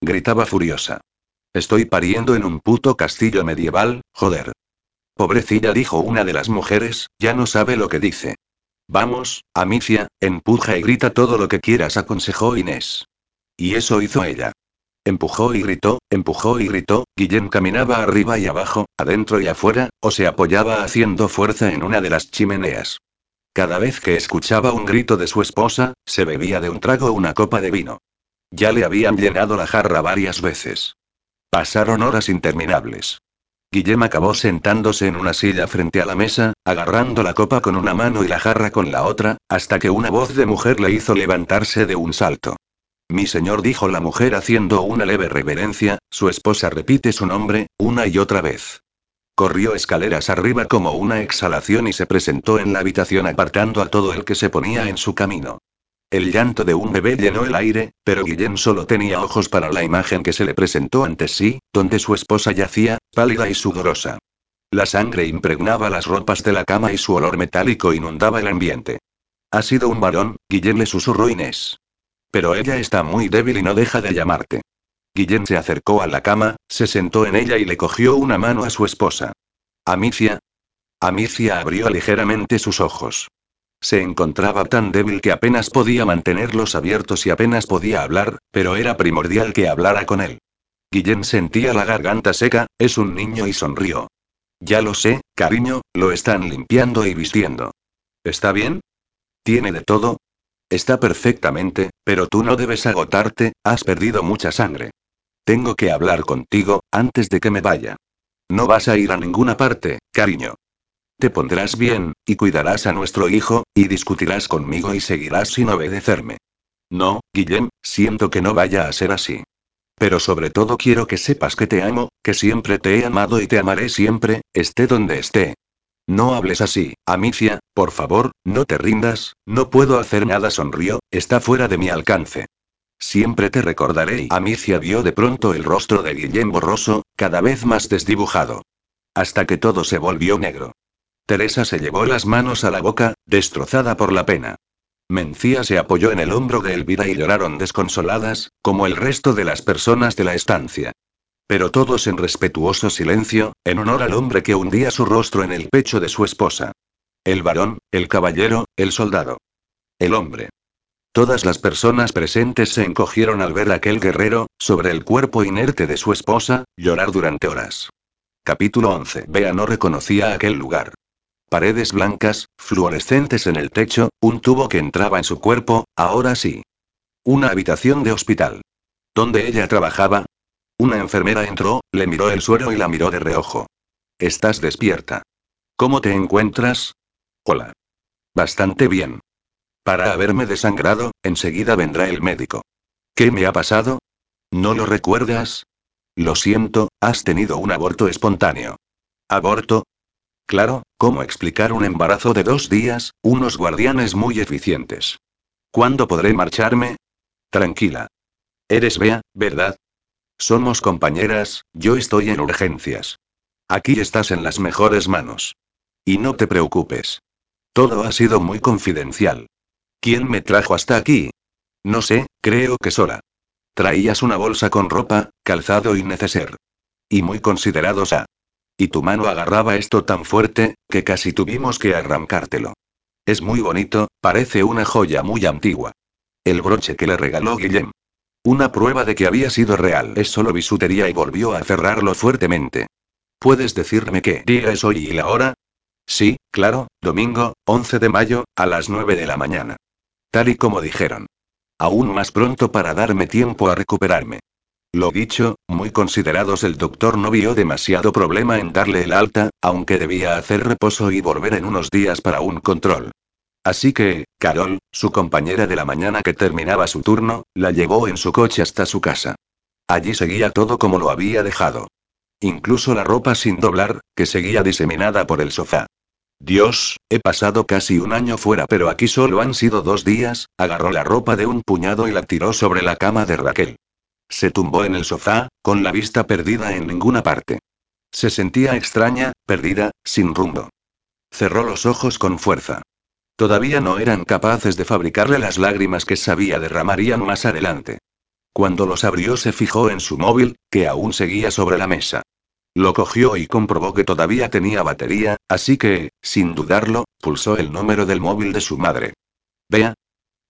Gritaba furiosa. Estoy pariendo en un puto castillo medieval, joder. Pobrecilla dijo una de las mujeres, ya no sabe lo que dice. Vamos, Amicia, empuja y grita todo lo que quieras, aconsejó Inés. Y eso hizo ella. Empujó y gritó, empujó y gritó, Guillem caminaba arriba y abajo, adentro y afuera, o se apoyaba haciendo fuerza en una de las chimeneas. Cada vez que escuchaba un grito de su esposa, se bebía de un trago una copa de vino. Ya le habían llenado la jarra varias veces. Pasaron horas interminables. Guillem acabó sentándose en una silla frente a la mesa, agarrando la copa con una mano y la jarra con la otra, hasta que una voz de mujer le hizo levantarse de un salto. Mi señor dijo la mujer haciendo una leve reverencia, su esposa repite su nombre, una y otra vez. Corrió escaleras arriba como una exhalación y se presentó en la habitación apartando a todo el que se ponía en su camino. El llanto de un bebé llenó el aire, pero Guillem solo tenía ojos para la imagen que se le presentó ante sí, donde su esposa yacía, pálida y sudorosa. La sangre impregnaba las ropas de la cama y su olor metálico inundaba el ambiente. Ha sido un varón, Guillem le susurró Inés. Pero ella está muy débil y no deja de llamarte. Guillem se acercó a la cama, se sentó en ella y le cogió una mano a su esposa. Amicia. Amicia abrió ligeramente sus ojos. Se encontraba tan débil que apenas podía mantenerlos abiertos y apenas podía hablar, pero era primordial que hablara con él. Guillem sentía la garganta seca, es un niño y sonrió. Ya lo sé, cariño, lo están limpiando y vistiendo. ¿Está bien? ¿Tiene de todo? Está perfectamente, pero tú no debes agotarte, has perdido mucha sangre. Tengo que hablar contigo, antes de que me vaya. No vas a ir a ninguna parte, cariño. Te pondrás bien, y cuidarás a nuestro hijo, y discutirás conmigo y seguirás sin obedecerme. No, Guillem, siento que no vaya a ser así. Pero sobre todo quiero que sepas que te amo, que siempre te he amado y te amaré siempre, esté donde esté. No hables así, Amicia, por favor, no te rindas, no puedo hacer nada, sonrió, está fuera de mi alcance. Siempre te recordaré y Amicia vio de pronto el rostro de Guillem borroso, cada vez más desdibujado. Hasta que todo se volvió negro. Teresa se llevó las manos a la boca, destrozada por la pena. Mencía se apoyó en el hombro de Elvira y lloraron desconsoladas, como el resto de las personas de la estancia. Pero todos en respetuoso silencio, en honor al hombre que hundía su rostro en el pecho de su esposa. El varón, el caballero, el soldado. El hombre. Todas las personas presentes se encogieron al ver a aquel guerrero, sobre el cuerpo inerte de su esposa, llorar durante horas. Capítulo 11. Bea no reconocía aquel lugar. Paredes blancas, fluorescentes en el techo, un tubo que entraba en su cuerpo, ahora sí. Una habitación de hospital. ¿Dónde ella trabajaba? Una enfermera entró, le miró el suero y la miró de reojo. Estás despierta. ¿Cómo te encuentras? Hola. Bastante bien. Para haberme desangrado, enseguida vendrá el médico. ¿Qué me ha pasado? ¿No lo recuerdas? Lo siento, has tenido un aborto espontáneo. ¿Aborto? Claro, ¿cómo explicar un embarazo de dos días? Unos guardianes muy eficientes. ¿Cuándo podré marcharme? Tranquila. Eres Bea, ¿verdad? Somos compañeras, yo estoy en urgencias. Aquí estás en las mejores manos. Y no te preocupes. Todo ha sido muy confidencial. ¿Quién me trajo hasta aquí? No sé, creo que sola. Traías una bolsa con ropa, calzado y neceser. Y muy considerados a. Y tu mano agarraba esto tan fuerte, que casi tuvimos que arrancártelo. Es muy bonito, parece una joya muy antigua. El broche que le regaló Guillem. Una prueba de que había sido real. Es solo bisutería y volvió a cerrarlo fuertemente. ¿Puedes decirme qué día es hoy y la hora? Sí, claro, domingo, 11 de mayo, a las 9 de la mañana. Tal y como dijeron. Aún más pronto para darme tiempo a recuperarme. Lo dicho, muy considerados el doctor no vio demasiado problema en darle el alta, aunque debía hacer reposo y volver en unos días para un control. Así que, Carol, su compañera de la mañana que terminaba su turno, la llevó en su coche hasta su casa. Allí seguía todo como lo había dejado. Incluso la ropa sin doblar, que seguía diseminada por el sofá. Dios, he pasado casi un año fuera, pero aquí solo han sido dos días, agarró la ropa de un puñado y la tiró sobre la cama de Raquel. Se tumbó en el sofá, con la vista perdida en ninguna parte. Se sentía extraña, perdida, sin rumbo. Cerró los ojos con fuerza. Todavía no eran capaces de fabricarle las lágrimas que sabía derramarían más adelante. Cuando los abrió se fijó en su móvil, que aún seguía sobre la mesa. Lo cogió y comprobó que todavía tenía batería, así que, sin dudarlo, pulsó el número del móvil de su madre. Vea.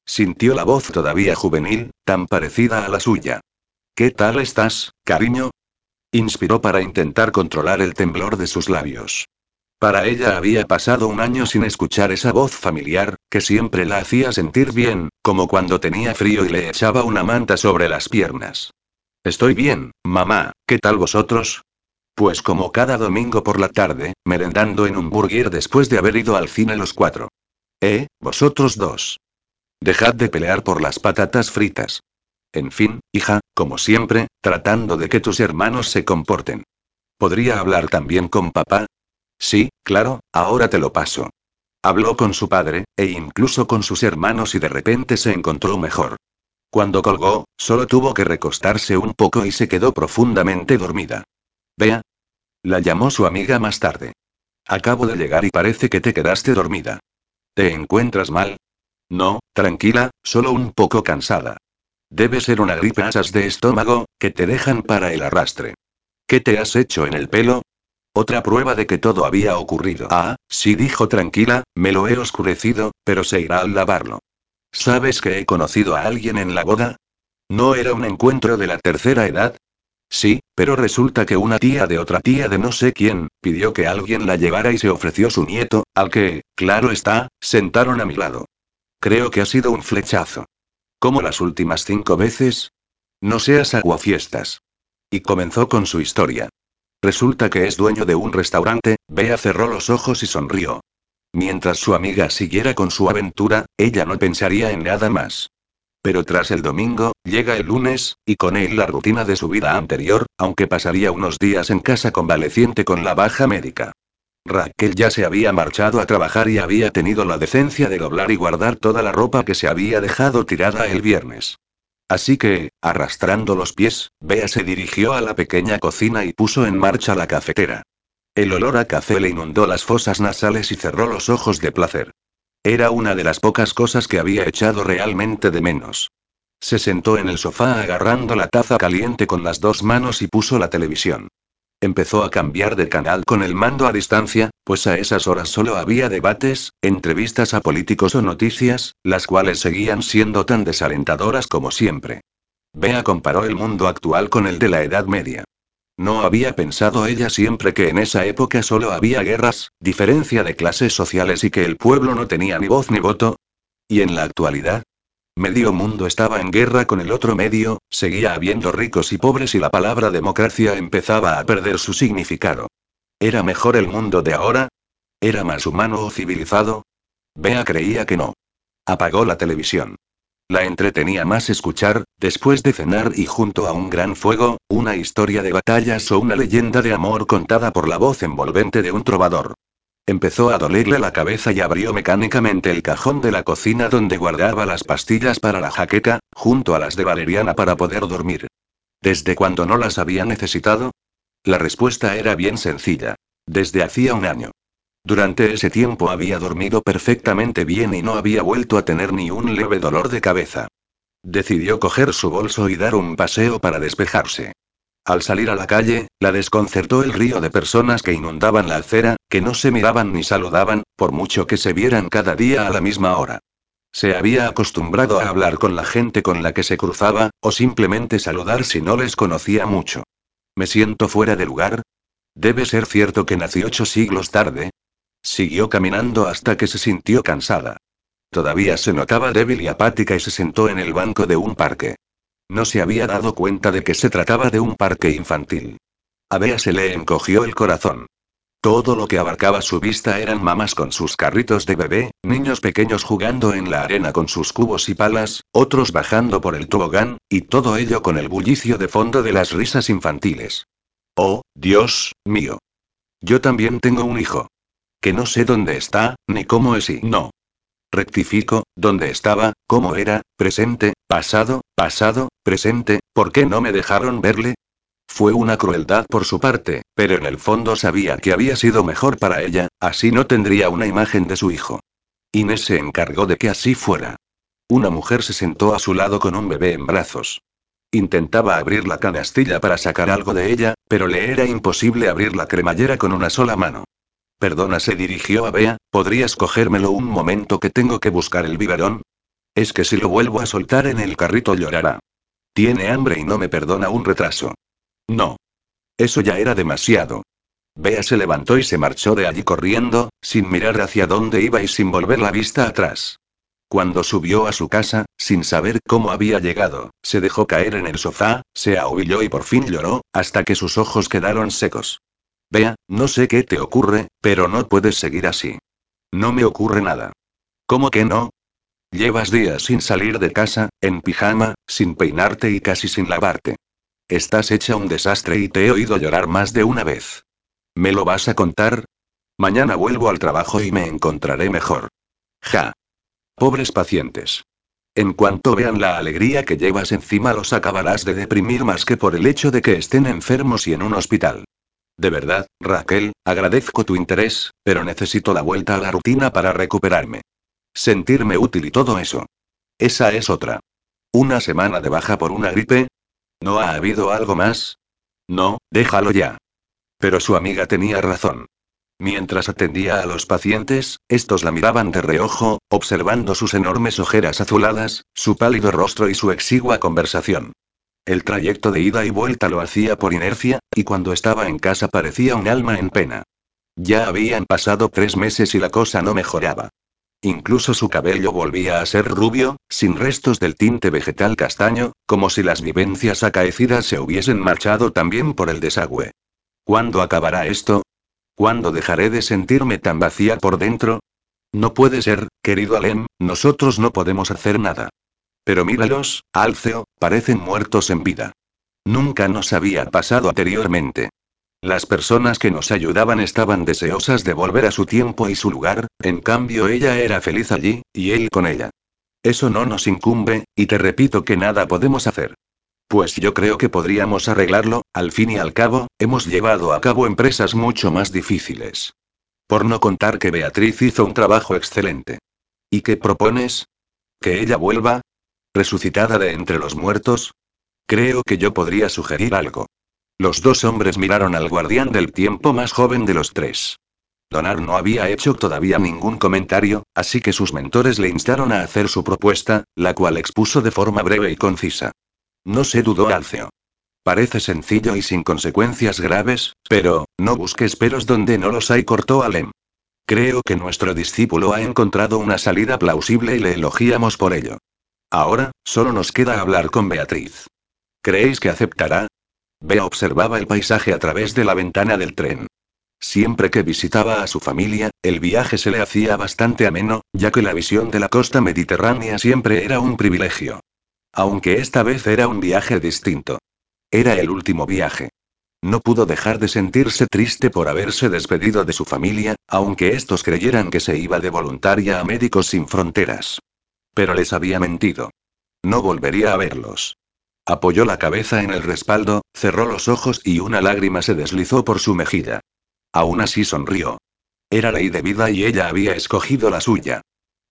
Sintió la voz todavía juvenil, tan parecida a la suya. ¿Qué tal estás, cariño? Inspiró para intentar controlar el temblor de sus labios. Para ella había pasado un año sin escuchar esa voz familiar, que siempre la hacía sentir bien, como cuando tenía frío y le echaba una manta sobre las piernas. Estoy bien, mamá, ¿qué tal vosotros? Pues como cada domingo por la tarde, merendando en un burger después de haber ido al cine los cuatro. ¿Eh, vosotros dos? Dejad de pelear por las patatas fritas. En fin, hija, como siempre, tratando de que tus hermanos se comporten. ¿Podría hablar también con papá? Sí, claro, ahora te lo paso. Habló con su padre, e incluso con sus hermanos y de repente se encontró mejor. Cuando colgó, solo tuvo que recostarse un poco y se quedó profundamente dormida. Vea. La llamó su amiga más tarde. Acabo de llegar y parece que te quedaste dormida. ¿Te encuentras mal? No, tranquila, solo un poco cansada. Debe ser una gripe asas de estómago, que te dejan para el arrastre. ¿Qué te has hecho en el pelo? Otra prueba de que todo había ocurrido. Ah, sí dijo tranquila, me lo he oscurecido, pero se irá al lavarlo. ¿Sabes que he conocido a alguien en la boda? ¿No era un encuentro de la tercera edad? Sí, pero resulta que una tía de otra tía de no sé quién, pidió que alguien la llevara y se ofreció su nieto, al que, claro está, sentaron a mi lado. Creo que ha sido un flechazo. ¿Como las últimas cinco veces? No seas aguafiestas. Y comenzó con su historia. Resulta que es dueño de un restaurante, Bea cerró los ojos y sonrió. Mientras su amiga siguiera con su aventura, ella no pensaría en nada más. Pero tras el domingo, llega el lunes, y con él la rutina de su vida anterior, aunque pasaría unos días en casa convaleciente con la baja médica. Raquel ya se había marchado a trabajar y había tenido la decencia de doblar y guardar toda la ropa que se había dejado tirada el viernes. Así que, arrastrando los pies, Bea se dirigió a la pequeña cocina y puso en marcha la cafetera. El olor a café le inundó las fosas nasales y cerró los ojos de placer. Era una de las pocas cosas que había echado realmente de menos. Se sentó en el sofá agarrando la taza caliente con las dos manos y puso la televisión. Empezó a cambiar de canal con el mando a distancia, pues a esas horas solo había debates, entrevistas a políticos o noticias, las cuales seguían siendo tan desalentadoras como siempre. Bea comparó el mundo actual con el de la Edad Media. No había pensado ella siempre que en esa época solo había guerras, diferencia de clases sociales y que el pueblo no tenía ni voz ni voto. ¿Y en la actualidad? Medio mundo estaba en guerra con el otro medio, seguía habiendo ricos y pobres y la palabra democracia empezaba a perder su significado. ¿Era mejor el mundo de ahora? ¿Era más humano o civilizado? Bea creía que no. Apagó la televisión. La entretenía más escuchar, después de cenar y junto a un gran fuego, una historia de batallas o una leyenda de amor contada por la voz envolvente de un trovador. Empezó a dolerle la cabeza y abrió mecánicamente el cajón de la cocina donde guardaba las pastillas para la jaqueca, junto a las de valeriana para poder dormir. ¿Desde cuándo no las había necesitado? La respuesta era bien sencilla. Desde hacía un año. Durante ese tiempo había dormido perfectamente bien y no había vuelto a tener ni un leve dolor de cabeza. Decidió coger su bolso y dar un paseo para despejarse. Al salir a la calle, la desconcertó el río de personas que inundaban la acera, que no se miraban ni saludaban, por mucho que se vieran cada día a la misma hora. Se había acostumbrado a hablar con la gente con la que se cruzaba, o simplemente saludar si no les conocía mucho. ¿Me siento fuera de lugar? ¿Debe ser cierto que nací ocho siglos tarde? Siguió caminando hasta que se sintió cansada. Todavía se notaba débil y apática y se sentó en el banco de un parque. No se había dado cuenta de que se trataba de un parque infantil. A Bea se le encogió el corazón. Todo lo que abarcaba su vista eran mamás con sus carritos de bebé, niños pequeños jugando en la arena con sus cubos y palas, otros bajando por el tobogán, y todo ello con el bullicio de fondo de las risas infantiles. Oh, Dios mío. Yo también tengo un hijo. Que no sé dónde está, ni cómo es y no. Rectifico, ¿dónde estaba? ¿Cómo era? ¿Presente? ¿Pasado? ¿Pasado? ¿Presente? ¿Por qué no me dejaron verle? Fue una crueldad por su parte, pero en el fondo sabía que había sido mejor para ella, así no tendría una imagen de su hijo. Inés se encargó de que así fuera. Una mujer se sentó a su lado con un bebé en brazos. Intentaba abrir la canastilla para sacar algo de ella, pero le era imposible abrir la cremallera con una sola mano. Perdona, se dirigió a Bea, ¿podrías cogérmelo un momento que tengo que buscar el biberón? Es que si lo vuelvo a soltar en el carrito llorará. Tiene hambre y no me perdona un retraso. No. Eso ya era demasiado. Bea se levantó y se marchó de allí corriendo, sin mirar hacia dónde iba y sin volver la vista atrás. Cuando subió a su casa, sin saber cómo había llegado, se dejó caer en el sofá, se ahobilló y por fin lloró, hasta que sus ojos quedaron secos. Bea, no sé qué te ocurre, pero no puedes seguir así. No me ocurre nada. ¿Cómo que no? Llevas días sin salir de casa, en pijama, sin peinarte y casi sin lavarte. Estás hecha un desastre y te he oído llorar más de una vez. ¿Me lo vas a contar? Mañana vuelvo al trabajo y me encontraré mejor. Ja. Pobres pacientes. En cuanto vean la alegría que llevas encima los acabarás de deprimir más que por el hecho de que estén enfermos y en un hospital. De verdad, Raquel, agradezco tu interés, pero necesito la vuelta a la rutina para recuperarme. Sentirme útil y todo eso. Esa es otra. Una semana de baja por una gripe, ¿No ha habido algo más? No, déjalo ya. Pero su amiga tenía razón. Mientras atendía a los pacientes, estos la miraban de reojo, observando sus enormes ojeras azuladas, su pálido rostro y su exigua conversación. El trayecto de ida y vuelta lo hacía por inercia, y cuando estaba en casa parecía un alma en pena. Ya habían pasado tres meses y la cosa no mejoraba. Incluso su cabello volvía a ser rubio, sin restos del tinte vegetal castaño, como si las vivencias acaecidas se hubiesen marchado también por el desagüe. ¿Cuándo acabará esto? ¿Cuándo dejaré de sentirme tan vacía por dentro? No puede ser, querido Alem, nosotros no podemos hacer nada. Pero míralos, Alceo, parecen muertos en vida. Nunca nos había pasado anteriormente. Las personas que nos ayudaban estaban deseosas de volver a su tiempo y su lugar, en cambio ella era feliz allí, y él con ella. Eso no nos incumbe, y te repito que nada podemos hacer. Pues yo creo que podríamos arreglarlo, al fin y al cabo, hemos llevado a cabo empresas mucho más difíciles. Por no contar que Beatriz hizo un trabajo excelente. ¿Y qué propones? ¿Que ella vuelva? ¿Resucitada de entre los muertos? Creo que yo podría sugerir algo. Los dos hombres miraron al guardián del tiempo más joven de los tres. Donar no había hecho todavía ningún comentario, así que sus mentores le instaron a hacer su propuesta, la cual expuso de forma breve y concisa. No se dudó Alceo. Parece sencillo y sin consecuencias graves, pero, no busques peros donde no los hay, cortó Alem. Creo que nuestro discípulo ha encontrado una salida plausible y le elogiamos por ello. Ahora, solo nos queda hablar con Beatriz. ¿Creéis que aceptará? Bea observaba el paisaje a través de la ventana del tren. Siempre que visitaba a su familia, el viaje se le hacía bastante ameno, ya que la visión de la costa mediterránea siempre era un privilegio. Aunque esta vez era un viaje distinto. Era el último viaje. No pudo dejar de sentirse triste por haberse despedido de su familia, aunque estos creyeran que se iba de voluntaria a Médicos Sin Fronteras. Pero les había mentido. No volvería a verlos. Apoyó la cabeza en el respaldo, cerró los ojos y una lágrima se deslizó por su mejilla. Aún así sonrió. Era ley de vida y ella había escogido la suya.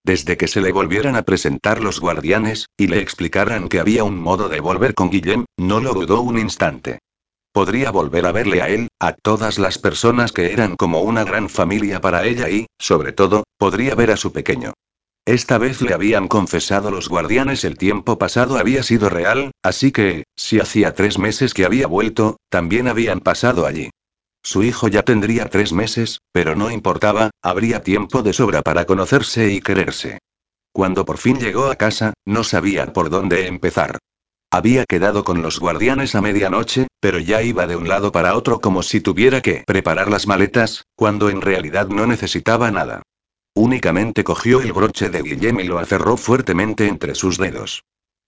Desde que se le volvieran a presentar los guardianes, y le explicaran que había un modo de volver con Guillem, no lo dudó un instante. Podría volver a verle a él, a todas las personas que eran como una gran familia para ella y, sobre todo, podría ver a su pequeño. Esta vez le habían confesado los guardianes el tiempo pasado había sido real, así que, si hacía tres meses que había vuelto, también habían pasado allí. Su hijo ya tendría tres meses, pero no importaba, habría tiempo de sobra para conocerse y quererse. Cuando por fin llegó a casa, no sabía por dónde empezar. Había quedado con los guardianes a medianoche, pero ya iba de un lado para otro como si tuviera que preparar las maletas, cuando en realidad no necesitaba nada. Únicamente cogió el broche de Guillem y lo aferró fuertemente entre sus dedos.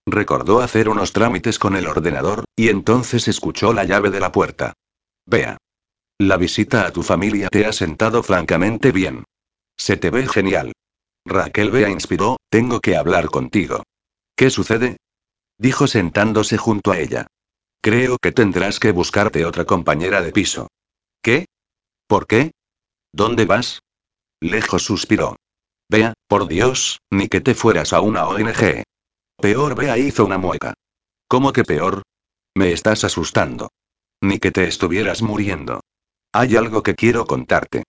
Recordó hacer unos trámites con el ordenador, y entonces escuchó la llave de la puerta. Vea. La visita a tu familia te ha sentado francamente bien. Se te ve genial. Raquel Bea inspiró, tengo que hablar contigo. ¿Qué sucede? Dijo sentándose junto a ella. Creo que tendrás que buscarte otra compañera de piso. ¿Qué? ¿Por qué? ¿Dónde vas? Lejos suspiró. Vea, por Dios, ni que te fueras a una ONG. Peor Bea hizo una mueca. ¿Cómo que peor? Me estás asustando. Ni que te estuvieras muriendo. Hay algo que quiero contarte.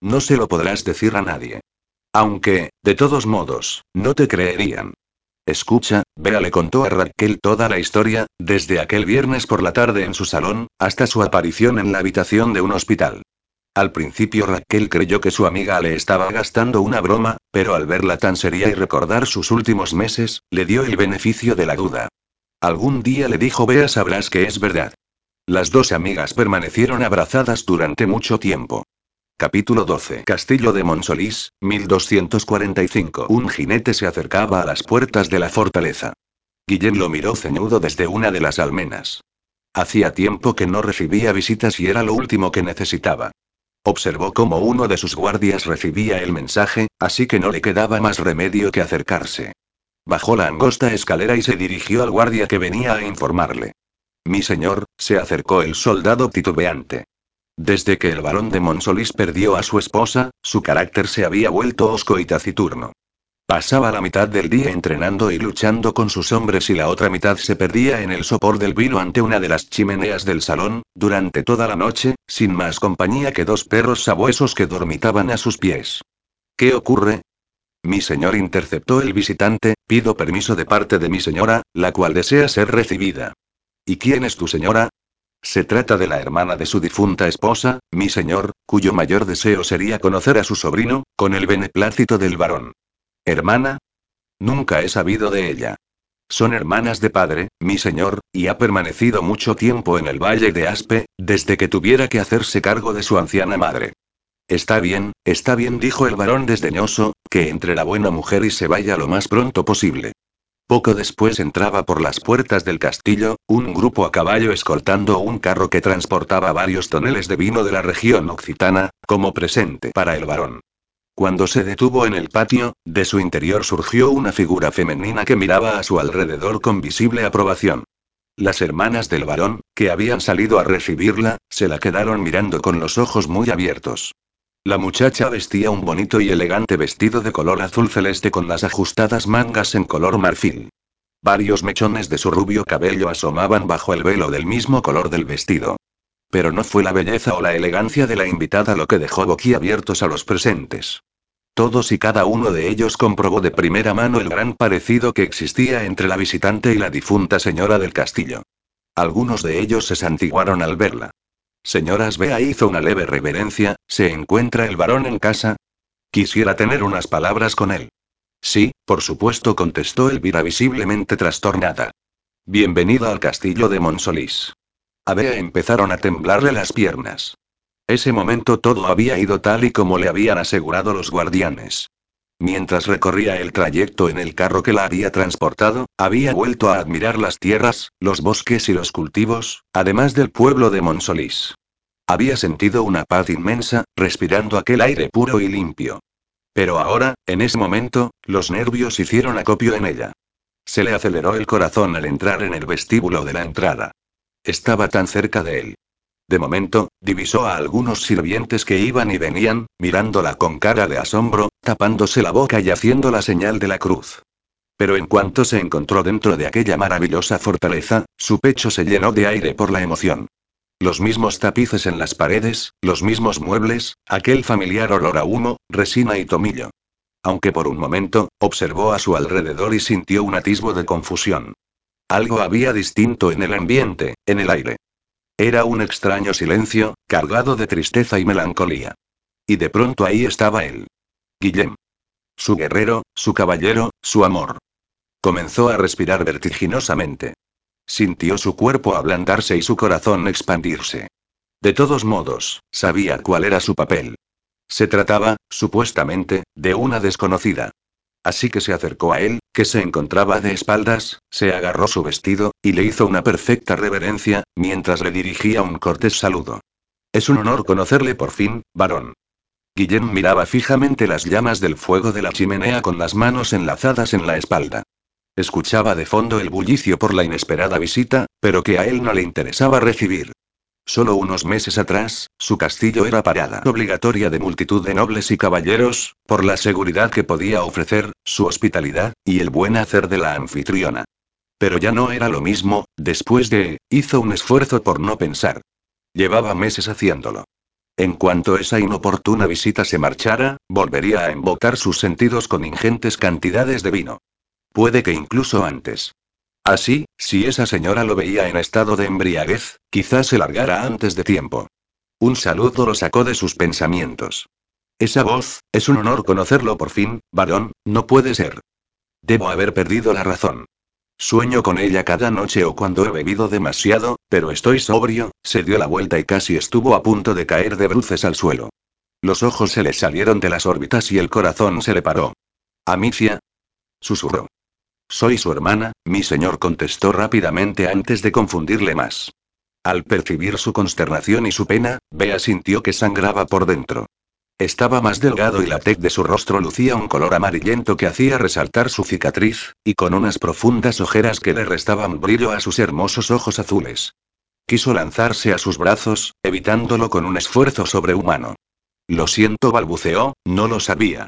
No se lo podrás decir a nadie. Aunque, de todos modos, no te creerían. Escucha, Bea le contó a Raquel toda la historia, desde aquel viernes por la tarde en su salón, hasta su aparición en la habitación de un hospital. Al principio Raquel creyó que su amiga le estaba gastando una broma, pero al verla tan seria y recordar sus últimos meses, le dio el beneficio de la duda. Algún día le dijo Bea sabrás que es verdad. Las dos amigas permanecieron abrazadas durante mucho tiempo. Capítulo 12. Castillo de Monsolís, 1245. Un jinete se acercaba a las puertas de la fortaleza. Guillén lo miró ceñudo desde una de las almenas. Hacía tiempo que no recibía visitas y era lo último que necesitaba. Observó cómo uno de sus guardias recibía el mensaje, así que no le quedaba más remedio que acercarse. Bajó la angosta escalera y se dirigió al guardia que venía a informarle. Mi señor, se acercó el soldado titubeante. Desde que el barón de Monsolís perdió a su esposa, su carácter se había vuelto osco y taciturno. Pasaba la mitad del día entrenando y luchando con sus hombres y la otra mitad se perdía en el sopor del vino ante una de las chimeneas del salón, durante toda la noche, sin más compañía que dos perros sabuesos que dormitaban a sus pies. ¿Qué ocurre? Mi señor interceptó el visitante, pido permiso de parte de mi señora, la cual desea ser recibida. ¿Y quién es tu señora? Se trata de la hermana de su difunta esposa, mi señor, cuyo mayor deseo sería conocer a su sobrino, con el beneplácito del varón. ¿Hermana? Nunca he sabido de ella. Son hermanas de padre, mi señor, y ha permanecido mucho tiempo en el valle de Aspe, desde que tuviera que hacerse cargo de su anciana madre. Está bien, está bien, dijo el varón desdeñoso, que entre la buena mujer y se vaya lo más pronto posible. Poco después entraba por las puertas del castillo, un grupo a caballo escoltando un carro que transportaba varios toneles de vino de la región occitana, como presente para el varón. Cuando se detuvo en el patio, de su interior surgió una figura femenina que miraba a su alrededor con visible aprobación. Las hermanas del varón, que habían salido a recibirla, se la quedaron mirando con los ojos muy abiertos. La muchacha vestía un bonito y elegante vestido de color azul celeste con las ajustadas mangas en color marfil. Varios mechones de su rubio cabello asomaban bajo el velo del mismo color del vestido. Pero no fue la belleza o la elegancia de la invitada lo que dejó boquiabiertos a los presentes. Todos y cada uno de ellos comprobó de primera mano el gran parecido que existía entre la visitante y la difunta señora del castillo. Algunos de ellos se santiguaron al verla. Señoras Bea hizo una leve reverencia, ¿se encuentra el varón en casa? Quisiera tener unas palabras con él. Sí, por supuesto, contestó Elvira visiblemente trastornada. Bienvenida al castillo de Monsolís. A Bea empezaron a temblarle las piernas. Ese momento todo había ido tal y como le habían asegurado los guardianes. Mientras recorría el trayecto en el carro que la había transportado, había vuelto a admirar las tierras, los bosques y los cultivos, además del pueblo de Monsolís. Había sentido una paz inmensa, respirando aquel aire puro y limpio. Pero ahora, en ese momento, los nervios hicieron acopio en ella. Se le aceleró el corazón al entrar en el vestíbulo de la entrada. Estaba tan cerca de él. De momento, divisó a algunos sirvientes que iban y venían, mirándola con cara de asombro, tapándose la boca y haciendo la señal de la cruz. Pero en cuanto se encontró dentro de aquella maravillosa fortaleza, su pecho se llenó de aire por la emoción. Los mismos tapices en las paredes, los mismos muebles, aquel familiar olor a humo, resina y tomillo. Aunque por un momento, observó a su alrededor y sintió un atisbo de confusión. Algo había distinto en el ambiente, en el aire. Era un extraño silencio, cargado de tristeza y melancolía. Y de pronto ahí estaba él. Guillem. Su guerrero, su caballero, su amor. Comenzó a respirar vertiginosamente. sintió su cuerpo ablandarse y su corazón expandirse. De todos modos, sabía cuál era su papel. Se trataba, supuestamente, de una desconocida. Así que se acercó a él, que se encontraba de espaldas, se agarró su vestido, y le hizo una perfecta reverencia, mientras le dirigía un cortés saludo. Es un honor conocerle por fin, varón. Guillem miraba fijamente las llamas del fuego de la chimenea con las manos enlazadas en la espalda. Escuchaba de fondo el bullicio por la inesperada visita, pero que a él no le interesaba recibir. Solo unos meses atrás, su castillo era parada obligatoria de multitud de nobles y caballeros, por la seguridad que podía ofrecer, su hospitalidad, y el buen hacer de la anfitriona. Pero ya no era lo mismo, después de, hizo un esfuerzo por no pensar. Llevaba meses haciéndolo. En cuanto esa inoportuna visita se marchara, volvería a embotar sus sentidos con ingentes cantidades de vino. Puede que incluso antes. Así, si esa señora lo veía en estado de embriaguez, quizás se largara antes de tiempo. Un saludo lo sacó de sus pensamientos. Esa voz, es un honor conocerlo por fin, varón, no puede ser. Debo haber perdido la razón. Sueño con ella cada noche o cuando he bebido demasiado, pero estoy sobrio, se dio la vuelta y casi estuvo a punto de caer de bruces al suelo. Los ojos se le salieron de las órbitas y el corazón se le paró. Amicia. Susurró. Soy su hermana, mi señor contestó rápidamente antes de confundirle más. Al percibir su consternación y su pena, Bea sintió que sangraba por dentro. Estaba más delgado y la tez de su rostro lucía un color amarillento que hacía resaltar su cicatriz, y con unas profundas ojeras que le restaban brillo a sus hermosos ojos azules. Quiso lanzarse a sus brazos, evitándolo con un esfuerzo sobrehumano. Lo siento, balbuceó, no lo sabía.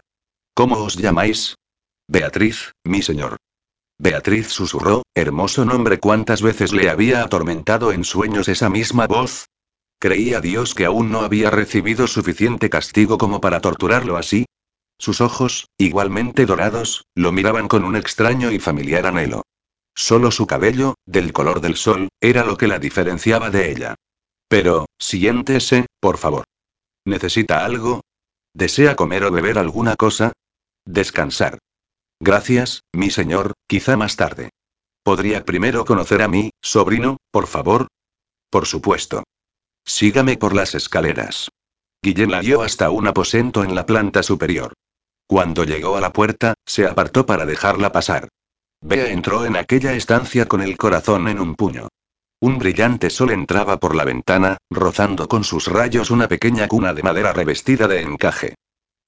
¿Cómo os llamáis? Beatriz, mi señor. Beatriz susurró, hermoso nombre cuántas veces le había atormentado en sueños esa misma voz. Creía Dios que aún no había recibido suficiente castigo como para torturarlo así. Sus ojos, igualmente dorados, lo miraban con un extraño y familiar anhelo. Solo su cabello, del color del sol, era lo que la diferenciaba de ella. Pero, siéntese, por favor. ¿Necesita algo? ¿Desea comer o beber alguna cosa? Descansar. Gracias, mi señor, quizá más tarde. ¿Podría primero conocer a mí, sobrino, por favor? Por supuesto. Sígame por las escaleras. Guillén la guió hasta un aposento en la planta superior. Cuando llegó a la puerta, se apartó para dejarla pasar. Bea entró en aquella estancia con el corazón en un puño. Un brillante sol entraba por la ventana, rozando con sus rayos una pequeña cuna de madera revestida de encaje.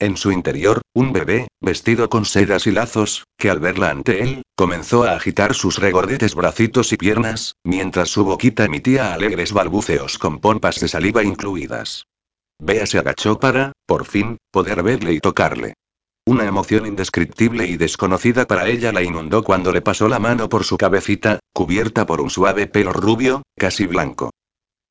En su interior, un bebé, vestido con sedas y lazos, que al verla ante él, comenzó a agitar sus regordetes bracitos y piernas, mientras su boquita emitía alegres balbuceos con pompas de saliva incluidas. Bea se agachó para, por fin, poder verle y tocarle. Una emoción indescriptible y desconocida para ella la inundó cuando le pasó la mano por su cabecita, cubierta por un suave pelo rubio, casi blanco.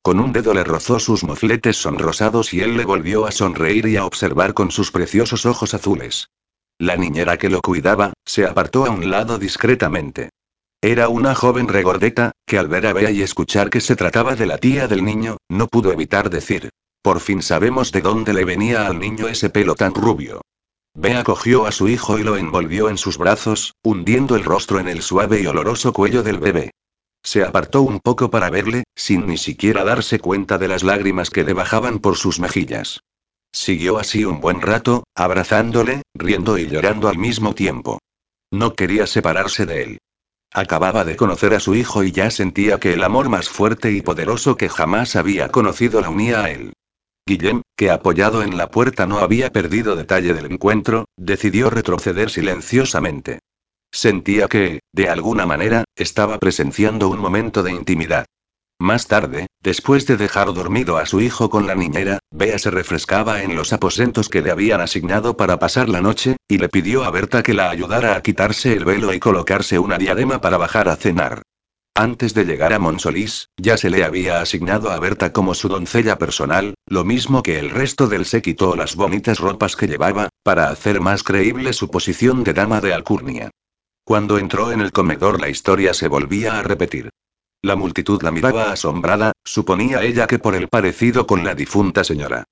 Con un dedo le rozó sus mofletes sonrosados y él le volvió a sonreír y a observar con sus preciosos ojos azules. La niñera que lo cuidaba, se apartó a un lado discretamente. Era una joven regordeta, que al ver a Bea y escuchar que se trataba de la tía del niño, no pudo evitar decir. Por fin sabemos de dónde le venía al niño ese pelo tan rubio. Bea cogió a su hijo y lo envolvió en sus brazos, hundiendo el rostro en el suave y oloroso cuello del bebé. Se apartó un poco para verle, sin ni siquiera darse cuenta de las lágrimas que le bajaban por sus mejillas. Siguió así un buen rato, abrazándole, riendo y llorando al mismo tiempo. No quería separarse de él. Acababa de conocer a su hijo y ya sentía que el amor más fuerte y poderoso que jamás había conocido la unía a él. Guillem, que apoyado en la puerta no había perdido detalle del encuentro, decidió retroceder silenciosamente. Sentía que, de alguna manera, estaba presenciando un momento de intimidad. Más tarde, después de dejar dormido a su hijo con la niñera, Bea se refrescaba en los aposentos que le habían asignado para pasar la noche, y le pidió a Berta que la ayudara a quitarse el velo y colocarse una diadema para bajar a cenar. Antes de llegar a Monsolís, ya se le había asignado a Berta como su doncella personal, lo mismo que el resto del séquito las bonitas ropas que llevaba, para hacer más creíble su posición de dama de alcurnia. Cuando entró en el comedor la historia se volvía a repetir. La multitud la miraba asombrada, suponía ella que por el parecido con la difunta señora.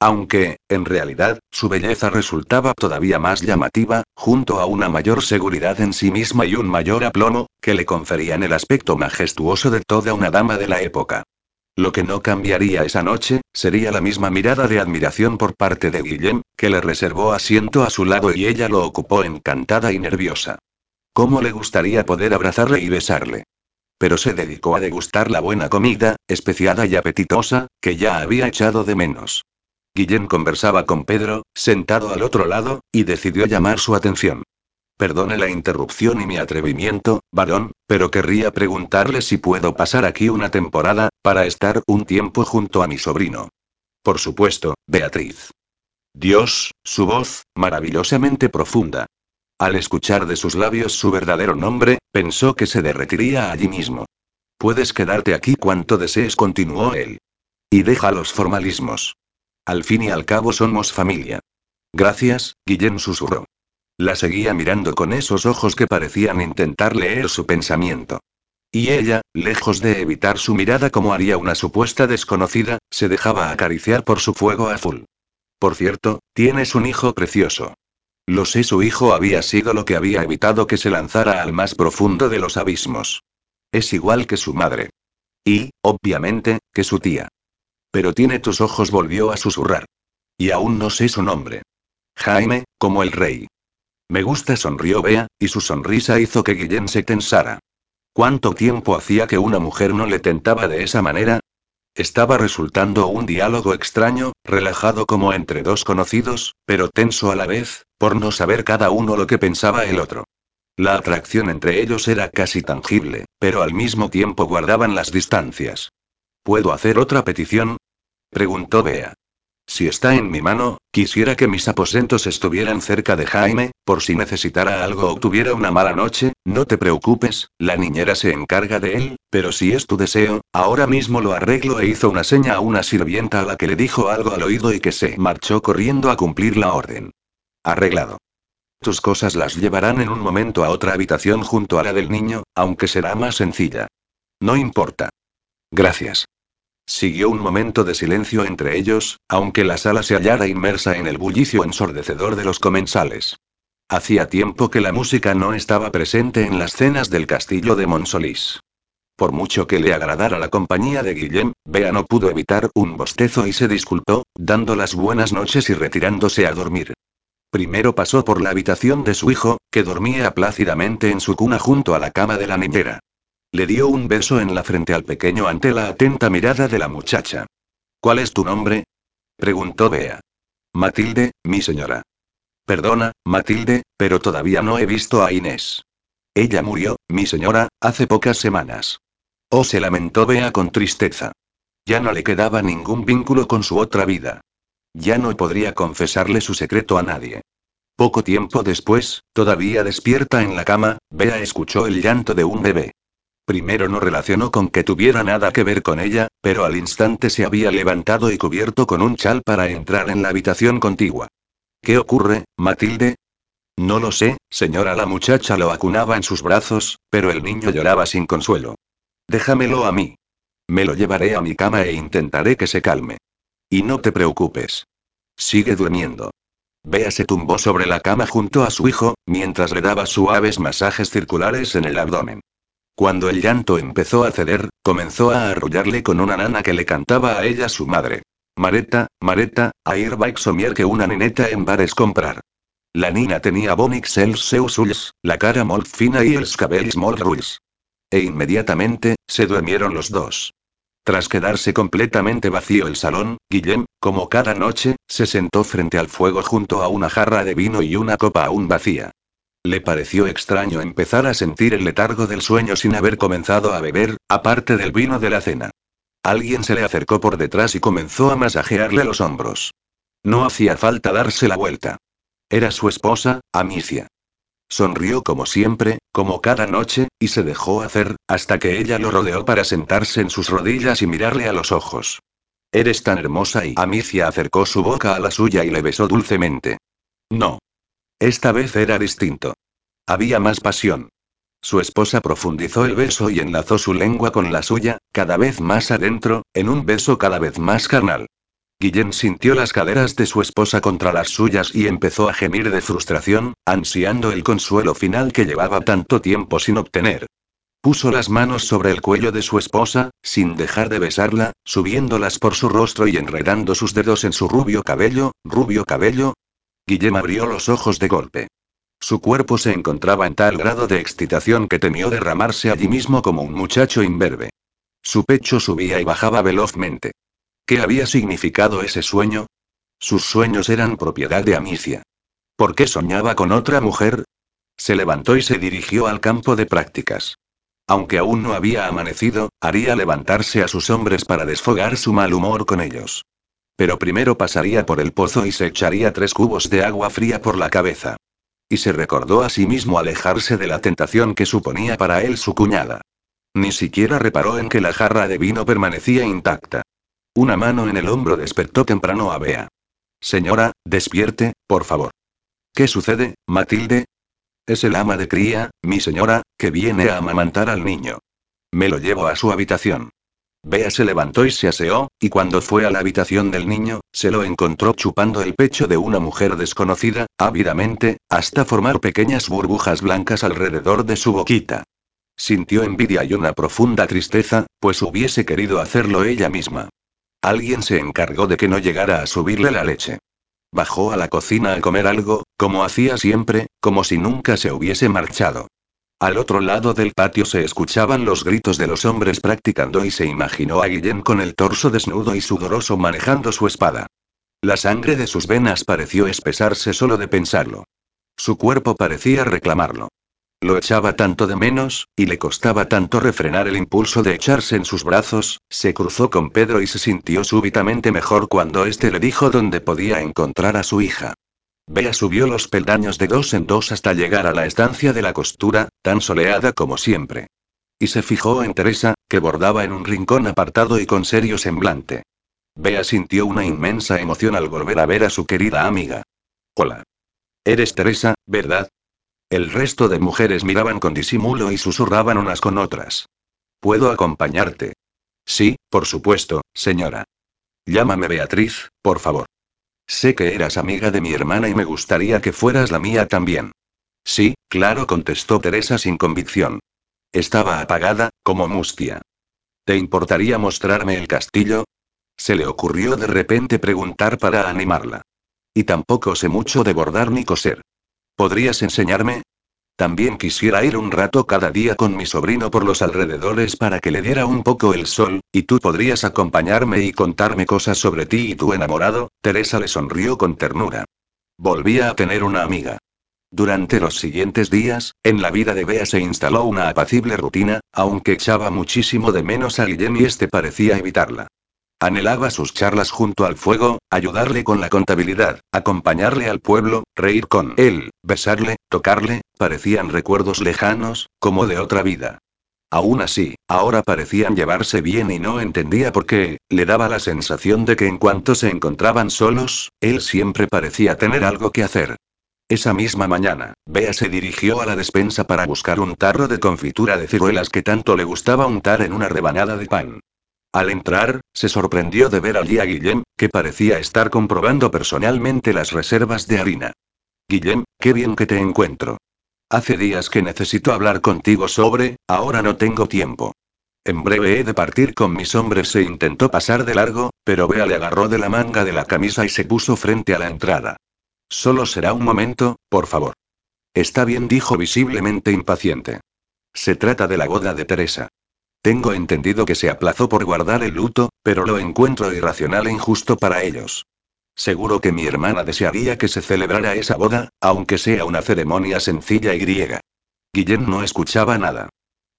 Aunque, en realidad, su belleza resultaba todavía más llamativa, junto a una mayor seguridad en sí misma y un mayor aplomo, que le conferían el aspecto majestuoso de toda una dama de la época. Lo que no cambiaría esa noche, sería la misma mirada de admiración por parte de Guillem, que le reservó asiento a su lado y ella lo ocupó encantada y nerviosa. ¿Cómo le gustaría poder abrazarle y besarle? Pero se dedicó a degustar la buena comida, especiada y apetitosa, que ya había echado de menos. Guillén conversaba con Pedro, sentado al otro lado, y decidió llamar su atención. Perdone la interrupción y mi atrevimiento, varón, pero querría preguntarle si puedo pasar aquí una temporada, para estar un tiempo junto a mi sobrino. Por supuesto, Beatriz. Dios, su voz, maravillosamente profunda. Al escuchar de sus labios su verdadero nombre, pensó que se derretiría allí mismo. Puedes quedarte aquí cuanto desees, continuó él. Y deja los formalismos. Al fin y al cabo somos familia. Gracias, Guillén susurró. La seguía mirando con esos ojos que parecían intentar leer su pensamiento. Y ella, lejos de evitar su mirada como haría una supuesta desconocida, se dejaba acariciar por su fuego azul. Por cierto, tienes un hijo precioso. Lo sé, su hijo había sido lo que había evitado que se lanzara al más profundo de los abismos. Es igual que su madre. Y, obviamente, que su tía. Pero tiene tus ojos, volvió a susurrar. Y aún no sé su nombre. Jaime, como el rey. Me gusta, sonrió Bea, y su sonrisa hizo que Guillén se tensara. ¿Cuánto tiempo hacía que una mujer no le tentaba de esa manera? Estaba resultando un diálogo extraño, relajado como entre dos conocidos, pero tenso a la vez, por no saber cada uno lo que pensaba el otro. La atracción entre ellos era casi tangible, pero al mismo tiempo guardaban las distancias. ¿Puedo hacer otra petición? preguntó Bea. Si está en mi mano, quisiera que mis aposentos estuvieran cerca de Jaime, por si necesitara algo o tuviera una mala noche, no te preocupes, la niñera se encarga de él, pero si es tu deseo, ahora mismo lo arreglo e hizo una seña a una sirvienta a la que le dijo algo al oído y que se marchó corriendo a cumplir la orden. Arreglado. Tus cosas las llevarán en un momento a otra habitación junto a la del niño, aunque será más sencilla. No importa. Gracias. Siguió un momento de silencio entre ellos, aunque la sala se hallara inmersa en el bullicio ensordecedor de los comensales. Hacía tiempo que la música no estaba presente en las cenas del castillo de Monsolís. Por mucho que le agradara la compañía de Guillem, Bea no pudo evitar un bostezo y se disculpó, dando las buenas noches y retirándose a dormir. Primero pasó por la habitación de su hijo, que dormía plácidamente en su cuna junto a la cama de la niñera. Le dio un beso en la frente al pequeño ante la atenta mirada de la muchacha. ¿Cuál es tu nombre? preguntó Bea. Matilde, mi señora. Perdona, Matilde, pero todavía no he visto a Inés. Ella murió, mi señora, hace pocas semanas. Oh, se lamentó Bea con tristeza. Ya no le quedaba ningún vínculo con su otra vida. Ya no podría confesarle su secreto a nadie. Poco tiempo después, todavía despierta en la cama, Bea escuchó el llanto de un bebé. Primero no relacionó con que tuviera nada que ver con ella, pero al instante se había levantado y cubierto con un chal para entrar en la habitación contigua. ¿Qué ocurre, Matilde? No lo sé, señora. La muchacha lo acunaba en sus brazos, pero el niño lloraba sin consuelo. Déjamelo a mí. Me lo llevaré a mi cama e intentaré que se calme. Y no te preocupes. Sigue durmiendo. Bea se tumbó sobre la cama junto a su hijo, mientras le daba suaves masajes circulares en el abdomen. Cuando el llanto empezó a ceder, comenzó a arrullarle con una nana que le cantaba a ella su madre. Mareta, Mareta, airbag somier que una nineta en bares comprar. La nina tenía bonix els seus ulls, la cara molt fina y els cabells molt ruis. E inmediatamente, se durmieron los dos. Tras quedarse completamente vacío el salón, Guillem, como cada noche, se sentó frente al fuego junto a una jarra de vino y una copa aún vacía. Le pareció extraño empezar a sentir el letargo del sueño sin haber comenzado a beber, aparte del vino de la cena. Alguien se le acercó por detrás y comenzó a masajearle los hombros. No hacía falta darse la vuelta. Era su esposa, Amicia. Sonrió como siempre, como cada noche, y se dejó hacer, hasta que ella lo rodeó para sentarse en sus rodillas y mirarle a los ojos. Eres tan hermosa y Amicia acercó su boca a la suya y le besó dulcemente. No. Esta vez era distinto. Había más pasión. Su esposa profundizó el beso y enlazó su lengua con la suya, cada vez más adentro, en un beso cada vez más carnal. Guillén sintió las caderas de su esposa contra las suyas y empezó a gemir de frustración, ansiando el consuelo final que llevaba tanto tiempo sin obtener. Puso las manos sobre el cuello de su esposa, sin dejar de besarla, subiéndolas por su rostro y enredando sus dedos en su rubio cabello, rubio cabello. Guillem abrió los ojos de golpe. Su cuerpo se encontraba en tal grado de excitación que temió derramarse allí mismo como un muchacho imberbe. Su pecho subía y bajaba velozmente. ¿Qué había significado ese sueño? Sus sueños eran propiedad de Amicia. ¿Por qué soñaba con otra mujer? Se levantó y se dirigió al campo de prácticas. Aunque aún no había amanecido, haría levantarse a sus hombres para desfogar su mal humor con ellos. Pero primero pasaría por el pozo y se echaría tres cubos de agua fría por la cabeza. Y se recordó a sí mismo alejarse de la tentación que suponía para él su cuñada. Ni siquiera reparó en que la jarra de vino permanecía intacta. Una mano en el hombro despertó temprano a Bea. Señora, despierte, por favor. ¿Qué sucede, Matilde? Es el ama de cría, mi señora, que viene a amamantar al niño. Me lo llevo a su habitación. Bea se levantó y se aseó, y cuando fue a la habitación del niño, se lo encontró chupando el pecho de una mujer desconocida, ávidamente, hasta formar pequeñas burbujas blancas alrededor de su boquita. Sintió envidia y una profunda tristeza, pues hubiese querido hacerlo ella misma. Alguien se encargó de que no llegara a subirle la leche. Bajó a la cocina a comer algo, como hacía siempre, como si nunca se hubiese marchado. Al otro lado del patio se escuchaban los gritos de los hombres practicando y se imaginó a Guillem con el torso desnudo y sudoroso manejando su espada. La sangre de sus venas pareció espesarse solo de pensarlo. Su cuerpo parecía reclamarlo. Lo echaba tanto de menos, y le costaba tanto refrenar el impulso de echarse en sus brazos, se cruzó con Pedro y se sintió súbitamente mejor cuando éste le dijo dónde podía encontrar a su hija. Bea subió los peldaños de dos en dos hasta llegar a la estancia de la costura, tan soleada como siempre. Y se fijó en Teresa, que bordaba en un rincón apartado y con serio semblante. Bea sintió una inmensa emoción al volver a ver a su querida amiga. Hola. Eres Teresa, ¿verdad? El resto de mujeres miraban con disimulo y susurraban unas con otras. ¿Puedo acompañarte? Sí, por supuesto, señora. Llámame Beatriz, por favor. Sé que eras amiga de mi hermana y me gustaría que fueras la mía también. Sí, claro, contestó Teresa sin convicción. Estaba apagada, como mustia. ¿Te importaría mostrarme el castillo? Se le ocurrió de repente preguntar para animarla. Y tampoco sé mucho de bordar ni coser. ¿Podrías enseñarme? También quisiera ir un rato cada día con mi sobrino por los alrededores para que le diera un poco el sol, y tú podrías acompañarme y contarme cosas sobre ti y tu enamorado. Teresa le sonrió con ternura. Volvía a tener una amiga. Durante los siguientes días, en la vida de Bea se instaló una apacible rutina, aunque echaba muchísimo de menos a Guillem y este parecía evitarla. Anhelaba sus charlas junto al fuego, ayudarle con la contabilidad, acompañarle al pueblo, reír con él, besarle, tocarle, parecían recuerdos lejanos, como de otra vida. Aún así, ahora parecían llevarse bien y no entendía por qué, le daba la sensación de que en cuanto se encontraban solos, él siempre parecía tener algo que hacer. Esa misma mañana, Bea se dirigió a la despensa para buscar un tarro de confitura de ciruelas que tanto le gustaba untar en una rebanada de pan. Al entrar, se sorprendió de ver allí a Guillem, que parecía estar comprobando personalmente las reservas de harina. Guillem, qué bien que te encuentro. Hace días que necesito hablar contigo sobre, ahora no tengo tiempo. En breve he de partir con mis hombres. Se intentó pasar de largo, pero Bea le agarró de la manga de la camisa y se puso frente a la entrada. Solo será un momento, por favor. Está bien, dijo visiblemente impaciente. Se trata de la boda de Teresa. Tengo entendido que se aplazó por guardar el luto, pero lo encuentro irracional e injusto para ellos. Seguro que mi hermana desearía que se celebrara esa boda, aunque sea una ceremonia sencilla y griega. Guillén no escuchaba nada.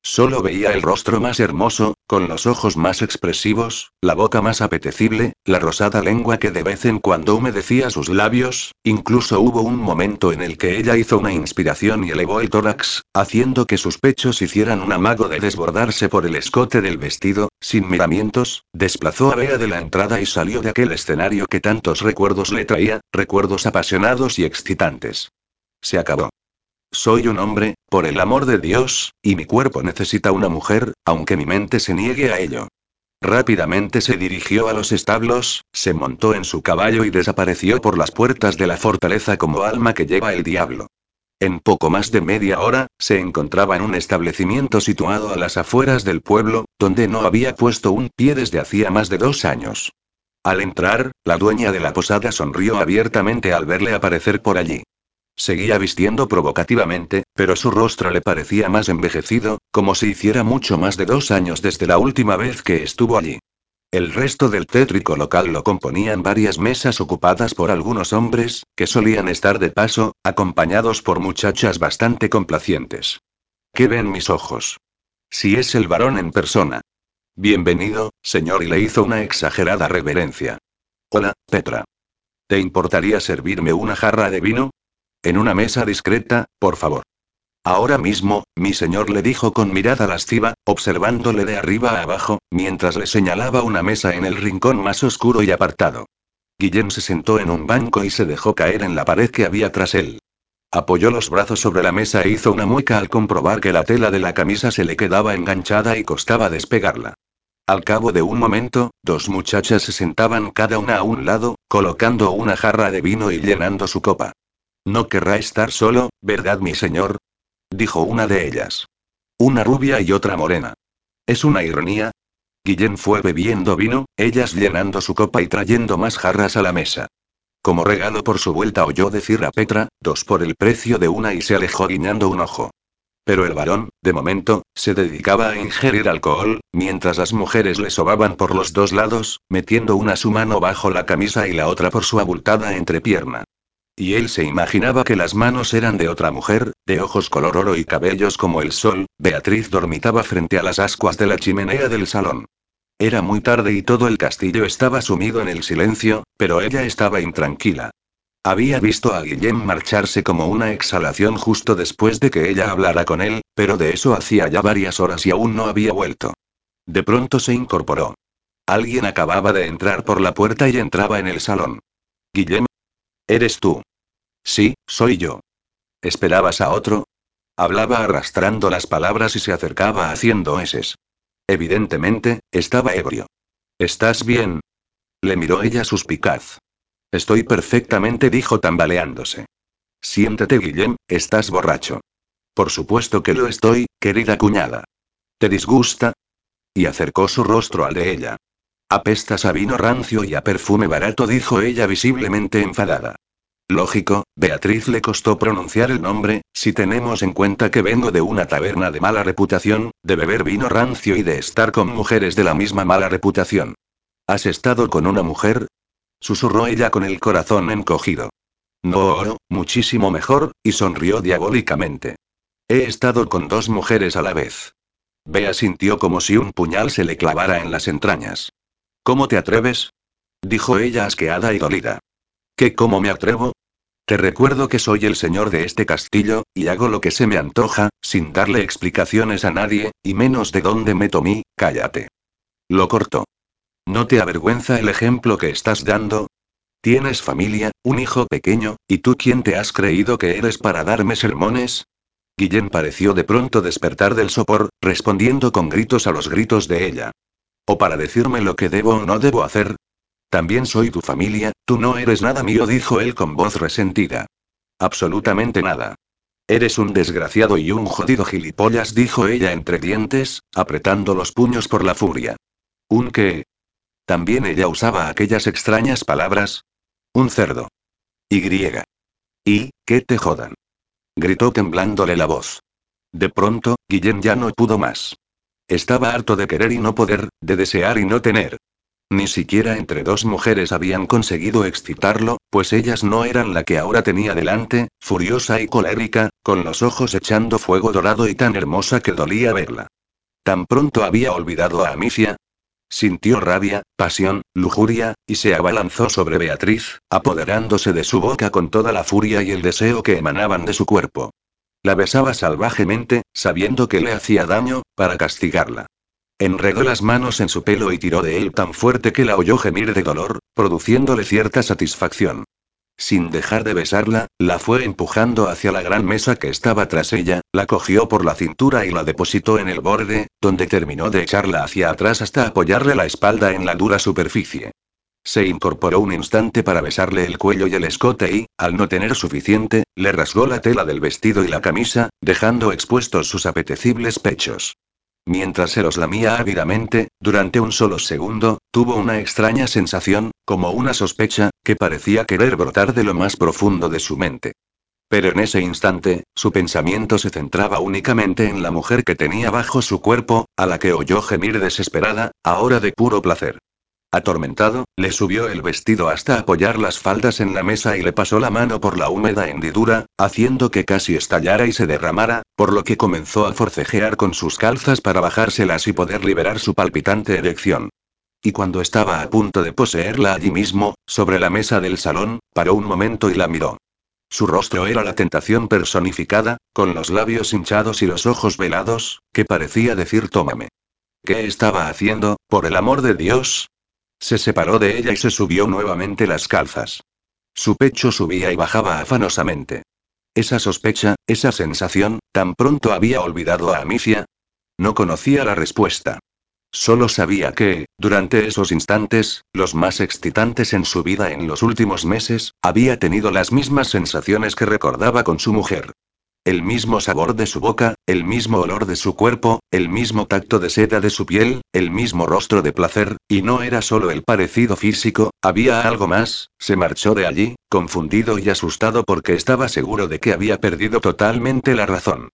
Solo veía el rostro más hermoso, con los ojos más expresivos, la boca más apetecible, la rosada lengua que de vez en cuando humedecía sus labios, incluso hubo un momento en el que ella hizo una inspiración y elevó el tórax, haciendo que sus pechos hicieran un amago de desbordarse por el escote del vestido, sin miramientos, desplazó a Bea de la entrada y salió de aquel escenario que tantos recuerdos le traía, recuerdos apasionados y excitantes. Se acabó. Soy un hombre, por el amor de Dios, y mi cuerpo necesita una mujer, aunque mi mente se niegue a ello. Rápidamente se dirigió a los establos, se montó en su caballo y desapareció por las puertas de la fortaleza como alma que lleva el diablo. En poco más de media hora, se encontraba en un establecimiento situado a las afueras del pueblo, donde no había puesto un pie desde hacía más de dos años. Al entrar, la dueña de la posada sonrió abiertamente al verle aparecer por allí. Seguía vistiendo provocativamente, pero su rostro le parecía más envejecido, como si hiciera mucho más de dos años desde la última vez que estuvo allí. El resto del tétrico local lo componían varias mesas ocupadas por algunos hombres, que solían estar de paso, acompañados por muchachas bastante complacientes. ¿Qué ven mis ojos? Si es el varón en persona. Bienvenido, señor, y le hizo una exagerada reverencia. Hola, Petra. ¿Te importaría servirme una jarra de vino? En una mesa discreta, por favor. Ahora mismo, mi señor le dijo con mirada lasciva, observándole de arriba a abajo, mientras le señalaba una mesa en el rincón más oscuro y apartado. Guillem se sentó en un banco y se dejó caer en la pared que había tras él. Apoyó los brazos sobre la mesa e hizo una mueca al comprobar que la tela de la camisa se le quedaba enganchada y costaba despegarla. Al cabo de un momento, dos muchachas se sentaban cada una a un lado, colocando una jarra de vino y llenando su copa. No querrá estar solo, ¿verdad, mi señor? dijo una de ellas. Una rubia y otra morena. ¿Es una ironía? Guillén fue bebiendo vino, ellas llenando su copa y trayendo más jarras a la mesa. Como regalo por su vuelta oyó decir a Petra, dos por el precio de una y se alejó guiñando un ojo. Pero el varón, de momento, se dedicaba a ingerir alcohol, mientras las mujeres le sobaban por los dos lados, metiendo una su mano bajo la camisa y la otra por su abultada entrepierna. Y él se imaginaba que las manos eran de otra mujer, de ojos color oro y cabellos como el sol, Beatriz dormitaba frente a las ascuas de la chimenea del salón. Era muy tarde y todo el castillo estaba sumido en el silencio, pero ella estaba intranquila. Había visto a Guillem marcharse como una exhalación justo después de que ella hablara con él, pero de eso hacía ya varias horas y aún no había vuelto. De pronto se incorporó. Alguien acababa de entrar por la puerta y entraba en el salón. Guillem. ¿Eres tú? Sí, soy yo. ¿Esperabas a otro? Hablaba arrastrando las palabras y se acercaba haciendo eses. Evidentemente, estaba ebrio. ¿Estás bien? Le miró ella suspicaz. Estoy perfectamente, dijo tambaleándose. Siéntete, Guillem, estás borracho. Por supuesto que lo estoy, querida cuñada. ¿Te disgusta? Y acercó su rostro al de ella. Apestas a vino rancio y a perfume barato, dijo ella visiblemente enfadada. Lógico, Beatriz le costó pronunciar el nombre, si tenemos en cuenta que vengo de una taberna de mala reputación, de beber vino rancio y de estar con mujeres de la misma mala reputación. ¿Has estado con una mujer? Susurró ella con el corazón encogido. No, muchísimo mejor, y sonrió diabólicamente. He estado con dos mujeres a la vez. Bea sintió como si un puñal se le clavara en las entrañas. ¿Cómo te atreves? dijo ella asqueada y dolida. ¿Qué cómo me atrevo? Te recuerdo que soy el señor de este castillo, y hago lo que se me antoja, sin darle explicaciones a nadie, y menos de dónde me tomí, cállate. Lo corto. ¿No te avergüenza el ejemplo que estás dando? Tienes familia, un hijo pequeño, ¿y tú quién te has creído que eres para darme sermones? Guillén pareció de pronto despertar del sopor, respondiendo con gritos a los gritos de ella. O para decirme lo que debo o no debo hacer, también soy tu familia, tú no eres nada mío, dijo él con voz resentida. Absolutamente nada. Eres un desgraciado y un jodido gilipollas, dijo ella entre dientes, apretando los puños por la furia. ¿Un qué? También ella usaba aquellas extrañas palabras. Un cerdo. Y. Y, que te jodan. Gritó temblándole la voz. De pronto, Guillén ya no pudo más. Estaba harto de querer y no poder, de desear y no tener. Ni siquiera entre dos mujeres habían conseguido excitarlo, pues ellas no eran la que ahora tenía delante, furiosa y colérica, con los ojos echando fuego dorado y tan hermosa que dolía verla. Tan pronto había olvidado a Amicia. Sintió rabia, pasión, lujuria, y se abalanzó sobre Beatriz, apoderándose de su boca con toda la furia y el deseo que emanaban de su cuerpo. La besaba salvajemente, sabiendo que le hacía daño, para castigarla. Enredó las manos en su pelo y tiró de él tan fuerte que la oyó gemir de dolor, produciéndole cierta satisfacción. Sin dejar de besarla, la fue empujando hacia la gran mesa que estaba tras ella, la cogió por la cintura y la depositó en el borde, donde terminó de echarla hacia atrás hasta apoyarle la espalda en la dura superficie. Se incorporó un instante para besarle el cuello y el escote y, al no tener suficiente, le rasgó la tela del vestido y la camisa, dejando expuestos sus apetecibles pechos. Mientras se los lamía ávidamente, durante un solo segundo, tuvo una extraña sensación, como una sospecha, que parecía querer brotar de lo más profundo de su mente. Pero en ese instante, su pensamiento se centraba únicamente en la mujer que tenía bajo su cuerpo, a la que oyó gemir desesperada, ahora de puro placer. Atormentado, le subió el vestido hasta apoyar las faldas en la mesa y le pasó la mano por la húmeda hendidura, haciendo que casi estallara y se derramara, por lo que comenzó a forcejear con sus calzas para bajárselas y poder liberar su palpitante erección. Y cuando estaba a punto de poseerla allí mismo, sobre la mesa del salón, paró un momento y la miró. Su rostro era la tentación personificada, con los labios hinchados y los ojos velados, que parecía decir tómame. ¿Qué estaba haciendo, por el amor de Dios? Se separó de ella y se subió nuevamente las calzas. Su pecho subía y bajaba afanosamente. Esa sospecha, esa sensación, tan pronto había olvidado a Amicia. No conocía la respuesta. Solo sabía que, durante esos instantes, los más excitantes en su vida en los últimos meses, había tenido las mismas sensaciones que recordaba con su mujer. El mismo sabor de su boca, el mismo olor de su cuerpo, el mismo tacto de seda de su piel, el mismo rostro de placer, y no era solo el parecido físico, había algo más, se marchó de allí, confundido y asustado porque estaba seguro de que había perdido totalmente la razón.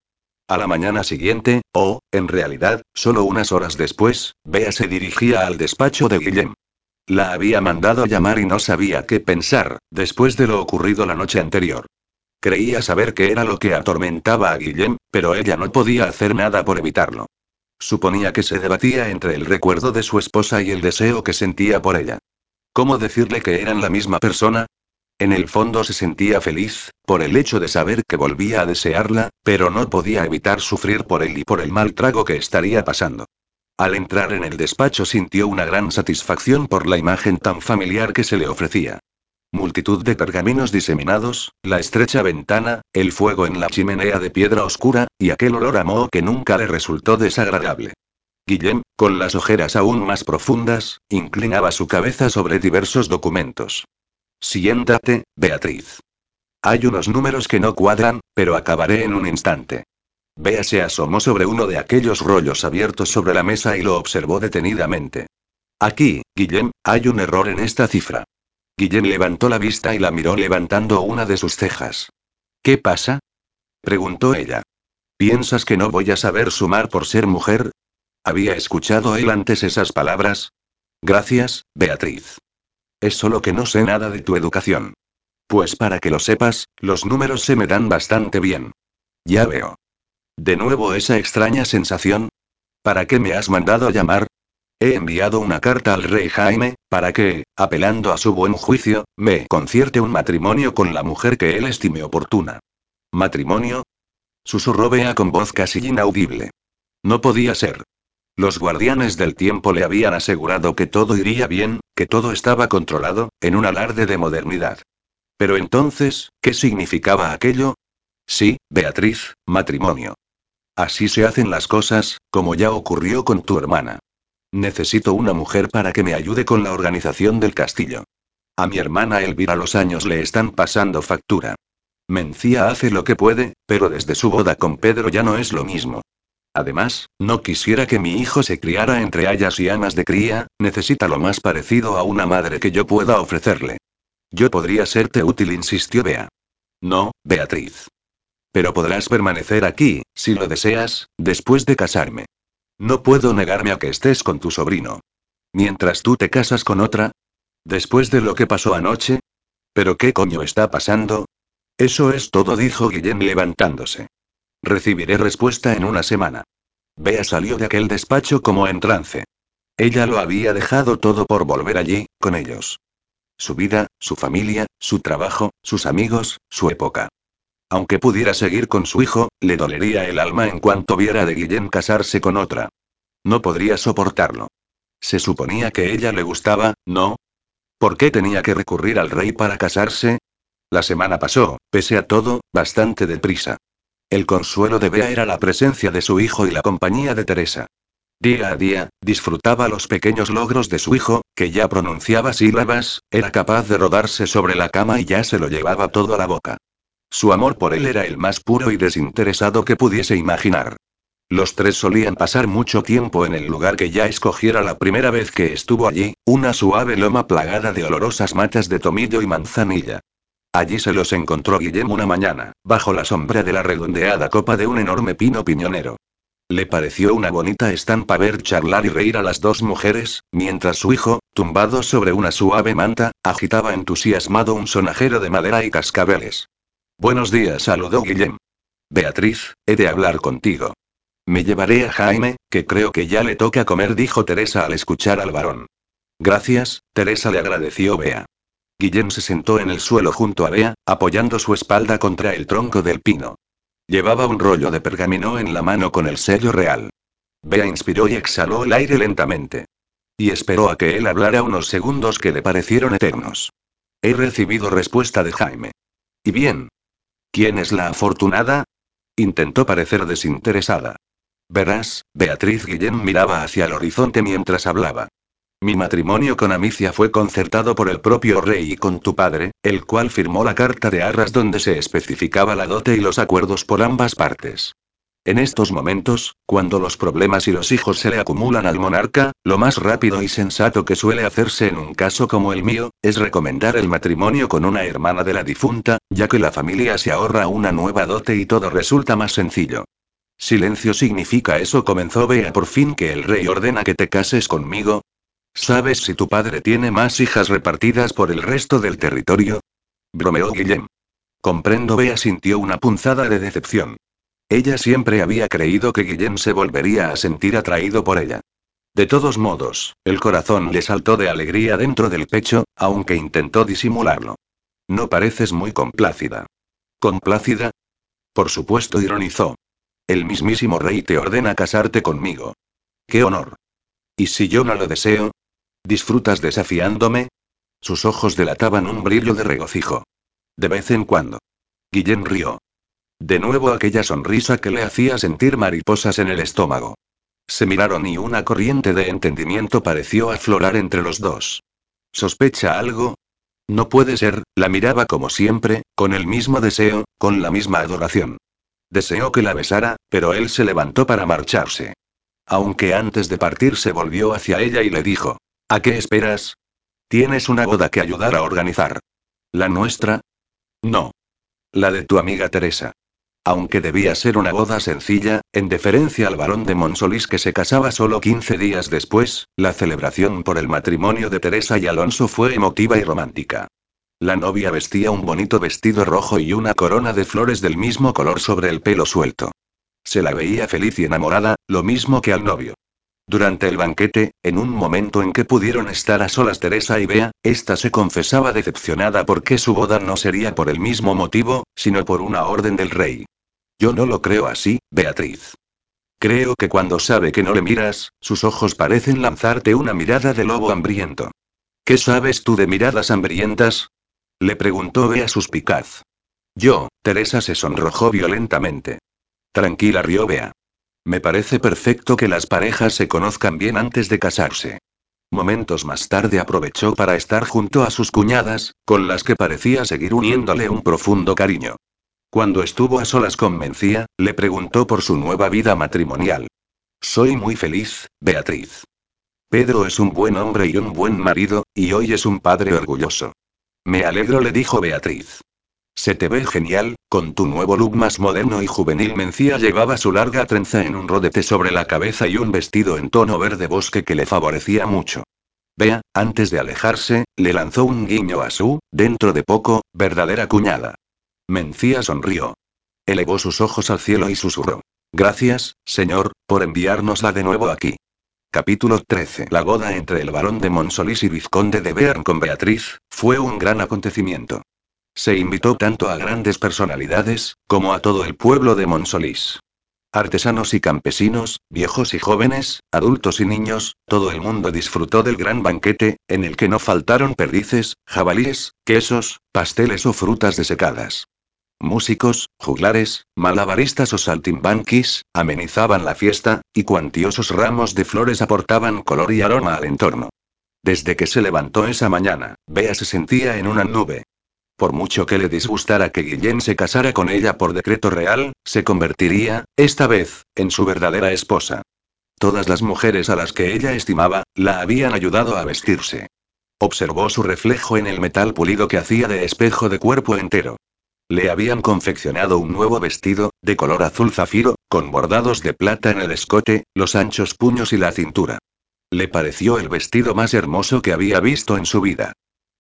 A la mañana siguiente, o, en realidad, solo unas horas después, Bea se dirigía al despacho de Guillem. La había mandado llamar y no sabía qué pensar, después de lo ocurrido la noche anterior. Creía saber qué era lo que atormentaba a Guillem, pero ella no podía hacer nada por evitarlo. Suponía que se debatía entre el recuerdo de su esposa y el deseo que sentía por ella. ¿Cómo decirle que eran la misma persona? En el fondo se sentía feliz, por el hecho de saber que volvía a desearla, pero no podía evitar sufrir por él y por el mal trago que estaría pasando. Al entrar en el despacho sintió una gran satisfacción por la imagen tan familiar que se le ofrecía. Multitud de pergaminos diseminados, la estrecha ventana, el fuego en la chimenea de piedra oscura, y aquel olor a moho que nunca le resultó desagradable. Guillem, con las ojeras aún más profundas, inclinaba su cabeza sobre diversos documentos. Siéntate, Beatriz. Hay unos números que no cuadran, pero acabaré en un instante. Bea se asomó sobre uno de aquellos rollos abiertos sobre la mesa y lo observó detenidamente. Aquí, Guillem, hay un error en esta cifra. Guillem levantó la vista y la miró levantando una de sus cejas. ¿Qué pasa? preguntó ella. ¿Piensas que no voy a saber sumar por ser mujer? ¿Había escuchado él antes esas palabras? Gracias, Beatriz. Es solo que no sé nada de tu educación. Pues para que lo sepas, los números se me dan bastante bien. Ya veo. ¿De nuevo esa extraña sensación? ¿Para qué me has mandado llamar? He enviado una carta al rey Jaime, para que, apelando a su buen juicio, me concierte un matrimonio con la mujer que él estime oportuna. ¿Matrimonio? Susurró Bea con voz casi inaudible. No podía ser. Los guardianes del tiempo le habían asegurado que todo iría bien, que todo estaba controlado, en un alarde de modernidad. Pero entonces, ¿qué significaba aquello? Sí, Beatriz, matrimonio. Así se hacen las cosas, como ya ocurrió con tu hermana. Necesito una mujer para que me ayude con la organización del castillo. A mi hermana Elvira los años le están pasando factura. Mencía hace lo que puede, pero desde su boda con Pedro ya no es lo mismo. Además, no quisiera que mi hijo se criara entre hayas y amas de cría, necesita lo más parecido a una madre que yo pueda ofrecerle. Yo podría serte útil, insistió Bea. No, Beatriz. Pero podrás permanecer aquí, si lo deseas, después de casarme. No puedo negarme a que estés con tu sobrino. Mientras tú te casas con otra. Después de lo que pasó anoche. ¿Pero qué coño está pasando? Eso es todo, dijo Guillem levantándose. Recibiré respuesta en una semana. Bea salió de aquel despacho como en trance. Ella lo había dejado todo por volver allí, con ellos. Su vida, su familia, su trabajo, sus amigos, su época. Aunque pudiera seguir con su hijo, le dolería el alma en cuanto viera de Guillem casarse con otra. No podría soportarlo. Se suponía que ella le gustaba, ¿no? ¿Por qué tenía que recurrir al rey para casarse? La semana pasó, pese a todo, bastante deprisa. El consuelo de Bea era la presencia de su hijo y la compañía de Teresa. Día a día, disfrutaba los pequeños logros de su hijo, que ya pronunciaba sílabas, era capaz de rodarse sobre la cama y ya se lo llevaba todo a la boca. Su amor por él era el más puro y desinteresado que pudiese imaginar. Los tres solían pasar mucho tiempo en el lugar que ya escogiera la primera vez que estuvo allí, una suave loma plagada de olorosas matas de tomillo y manzanilla. Allí se los encontró Guillem una mañana, bajo la sombra de la redondeada copa de un enorme pino piñonero. Le pareció una bonita estampa ver charlar y reír a las dos mujeres, mientras su hijo, tumbado sobre una suave manta, agitaba entusiasmado un sonajero de madera y cascabeles. Buenos días, saludó Guillem. Beatriz, he de hablar contigo. Me llevaré a Jaime, que creo que ya le toca comer, dijo Teresa al escuchar al varón. Gracias, Teresa le agradeció Bea. Guillem se sentó en el suelo junto a Bea, apoyando su espalda contra el tronco del pino. Llevaba un rollo de pergamino en la mano con el sello real. Bea inspiró y exhaló el aire lentamente. Y esperó a que él hablara unos segundos que le parecieron eternos. He recibido respuesta de Jaime. ¿Y bien? ¿Quién es la afortunada? Intentó parecer desinteresada. Verás, Beatriz Guillén miraba hacia el horizonte mientras hablaba. Mi matrimonio con Amicia fue concertado por el propio rey y con tu padre, el cual firmó la carta de arras donde se especificaba la dote y los acuerdos por ambas partes. En estos momentos, cuando los problemas y los hijos se le acumulan al monarca, lo más rápido y sensato que suele hacerse en un caso como el mío, es recomendar el matrimonio con una hermana de la difunta, ya que la familia se ahorra una nueva dote y todo resulta más sencillo. Silencio significa eso, comenzó Bea por fin que el rey ordena que te cases conmigo, ¿Sabes si tu padre tiene más hijas repartidas por el resto del territorio? Bromeó Guillem. Comprendo, Bea sintió una punzada de decepción. Ella siempre había creído que Guillem se volvería a sentir atraído por ella. De todos modos, el corazón le saltó de alegría dentro del pecho, aunque intentó disimularlo. No pareces muy complácida. ¿Complácida? Por supuesto, ironizó. El mismísimo rey te ordena casarte conmigo. ¡Qué honor! ¿Y si yo no lo deseo? ¿Disfrutas desafiándome? Sus ojos delataban un brillo de regocijo. De vez en cuando. Guillén rió. De nuevo aquella sonrisa que le hacía sentir mariposas en el estómago. Se miraron y una corriente de entendimiento pareció aflorar entre los dos. ¿Sospecha algo? No puede ser, la miraba como siempre, con el mismo deseo, con la misma adoración. Deseó que la besara, pero él se levantó para marcharse. Aunque antes de partir se volvió hacia ella y le dijo, ¿A qué esperas? Tienes una boda que ayudar a organizar. ¿La nuestra? No. La de tu amiga Teresa. Aunque debía ser una boda sencilla, en deferencia al varón de Monsolís que se casaba solo 15 días después, la celebración por el matrimonio de Teresa y Alonso fue emotiva y romántica. La novia vestía un bonito vestido rojo y una corona de flores del mismo color sobre el pelo suelto. Se la veía feliz y enamorada, lo mismo que al novio. Durante el banquete, en un momento en que pudieron estar a solas Teresa y Bea, ésta se confesaba decepcionada porque su boda no sería por el mismo motivo, sino por una orden del rey. Yo no lo creo así, Beatriz. Creo que cuando sabe que no le miras, sus ojos parecen lanzarte una mirada de lobo hambriento. ¿Qué sabes tú de miradas hambrientas? Le preguntó Bea suspicaz. Yo, Teresa se sonrojó violentamente. Tranquila, rió Bea. Me parece perfecto que las parejas se conozcan bien antes de casarse. Momentos más tarde aprovechó para estar junto a sus cuñadas, con las que parecía seguir uniéndole un profundo cariño. Cuando estuvo a solas con Mencía, le preguntó por su nueva vida matrimonial. Soy muy feliz, Beatriz. Pedro es un buen hombre y un buen marido, y hoy es un padre orgulloso. Me alegro, le dijo Beatriz. Se te ve genial, con tu nuevo look más moderno y juvenil. Mencía llevaba su larga trenza en un rodete sobre la cabeza y un vestido en tono verde bosque que le favorecía mucho. Vea, antes de alejarse, le lanzó un guiño a su, dentro de poco, verdadera cuñada. Mencía sonrió. Elevó sus ojos al cielo y susurró. Gracias, señor, por enviárnosla de nuevo aquí. Capítulo 13. La boda entre el barón de Monsolís y vizconde de Bearn con Beatriz, fue un gran acontecimiento. Se invitó tanto a grandes personalidades, como a todo el pueblo de Monsolís. Artesanos y campesinos, viejos y jóvenes, adultos y niños, todo el mundo disfrutó del gran banquete, en el que no faltaron perdices, jabalíes, quesos, pasteles o frutas desecadas. Músicos, juglares, malabaristas o saltimbanquis, amenizaban la fiesta, y cuantiosos ramos de flores aportaban color y aroma al entorno. Desde que se levantó esa mañana, Bea se sentía en una nube. Por mucho que le disgustara que Guillén se casara con ella por decreto real, se convertiría, esta vez, en su verdadera esposa. Todas las mujeres a las que ella estimaba, la habían ayudado a vestirse. Observó su reflejo en el metal pulido que hacía de espejo de cuerpo entero. Le habían confeccionado un nuevo vestido, de color azul zafiro, con bordados de plata en el escote, los anchos puños y la cintura. Le pareció el vestido más hermoso que había visto en su vida.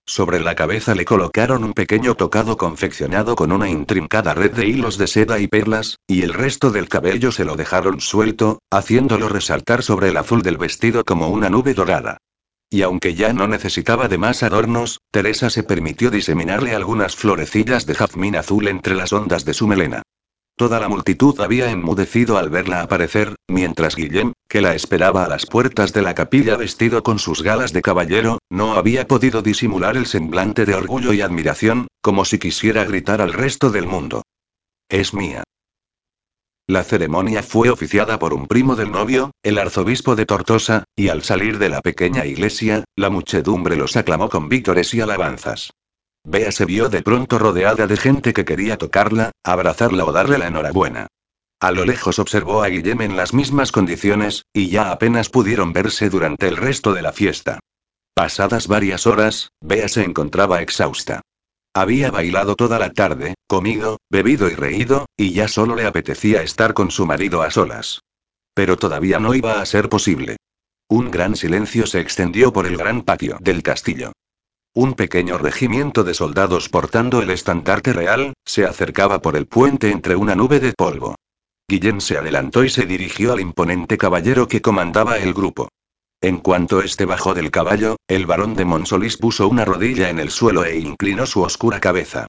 Sobre la cabeza le colocaron un pequeño tocado confeccionado con una intrincada red de hilos de seda y perlas, y el resto del cabello se lo dejaron suelto, haciéndolo resaltar sobre el azul del vestido como una nube dorada. Y aunque ya no necesitaba de más adornos, Teresa se permitió diseminarle algunas florecillas de jazmín azul entre las ondas de su melena. Toda la multitud había enmudecido al verla aparecer, mientras Guillem, que la esperaba a las puertas de la capilla vestido con sus galas de caballero, no había podido disimular el semblante de orgullo y admiración, como si quisiera gritar al resto del mundo. Es mía. La ceremonia fue oficiada por un primo del novio, el arzobispo de Tortosa, y al salir de la pequeña iglesia, la muchedumbre los aclamó con vítores y alabanzas. Bea se vio de pronto rodeada de gente que quería tocarla, abrazarla o darle la enhorabuena. A lo lejos observó a Guillem en las mismas condiciones, y ya apenas pudieron verse durante el resto de la fiesta. Pasadas varias horas, Bea se encontraba exhausta. Había bailado toda la tarde, comido, bebido y reído, y ya solo le apetecía estar con su marido a solas. Pero todavía no iba a ser posible. Un gran silencio se extendió por el gran patio del castillo. Un pequeño regimiento de soldados portando el estandarte real, se acercaba por el puente entre una nube de polvo. Guillén se adelantó y se dirigió al imponente caballero que comandaba el grupo. En cuanto este bajó del caballo, el barón de Monsolís puso una rodilla en el suelo e inclinó su oscura cabeza.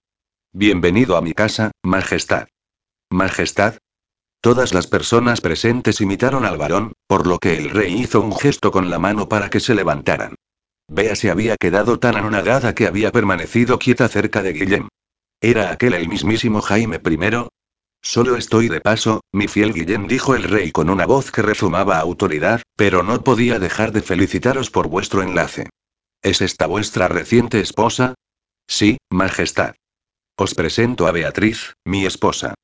Bienvenido a mi casa, Majestad. Majestad. Todas las personas presentes imitaron al varón, por lo que el rey hizo un gesto con la mano para que se levantaran. Bea se había quedado tan anonadada que había permanecido quieta cerca de Guillem. ¿Era aquel el mismísimo Jaime I? Solo estoy de paso, mi fiel Guillén, dijo el rey con una voz que rezumaba autoridad, pero no podía dejar de felicitaros por vuestro enlace. ¿Es esta vuestra reciente esposa? Sí, Majestad. Os presento a Beatriz, mi esposa.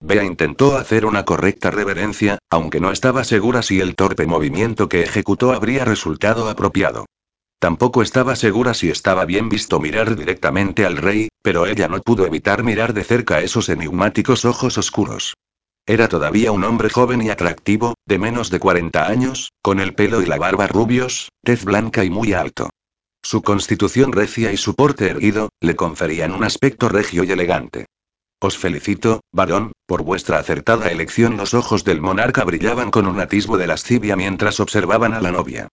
Bea intentó hacer una correcta reverencia, aunque no estaba segura si el torpe movimiento que ejecutó habría resultado apropiado. Tampoco estaba segura si estaba bien visto mirar directamente al rey, pero ella no pudo evitar mirar de cerca esos enigmáticos ojos oscuros. Era todavía un hombre joven y atractivo, de menos de 40 años, con el pelo y la barba rubios, tez blanca y muy alto. Su constitución recia y su porte erguido, le conferían un aspecto regio y elegante. Os felicito, varón, por vuestra acertada elección. Los ojos del monarca brillaban con un atisbo de lascivia mientras observaban a la novia.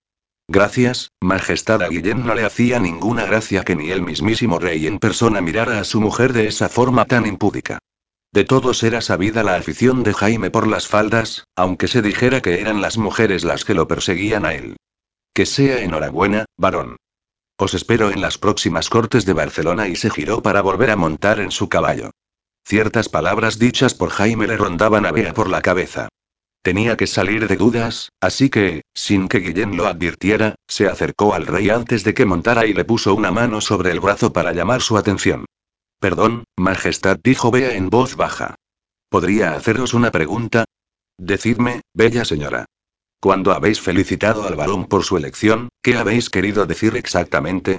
Gracias, Majestad. A Guillén no le hacía ninguna gracia que ni el mismísimo rey en persona mirara a su mujer de esa forma tan impúdica. De todos era sabida la afición de Jaime por las faldas, aunque se dijera que eran las mujeres las que lo perseguían a él. Que sea enhorabuena, varón. Os espero en las próximas cortes de Barcelona y se giró para volver a montar en su caballo. Ciertas palabras dichas por Jaime le rondaban a Bea por la cabeza. Tenía que salir de dudas, así que, sin que Guillén lo advirtiera, se acercó al rey antes de que montara y le puso una mano sobre el brazo para llamar su atención. Perdón, Majestad, dijo Bea en voz baja. ¿Podría haceros una pregunta? Decidme, bella señora. Cuando habéis felicitado al varón por su elección, ¿qué habéis querido decir exactamente?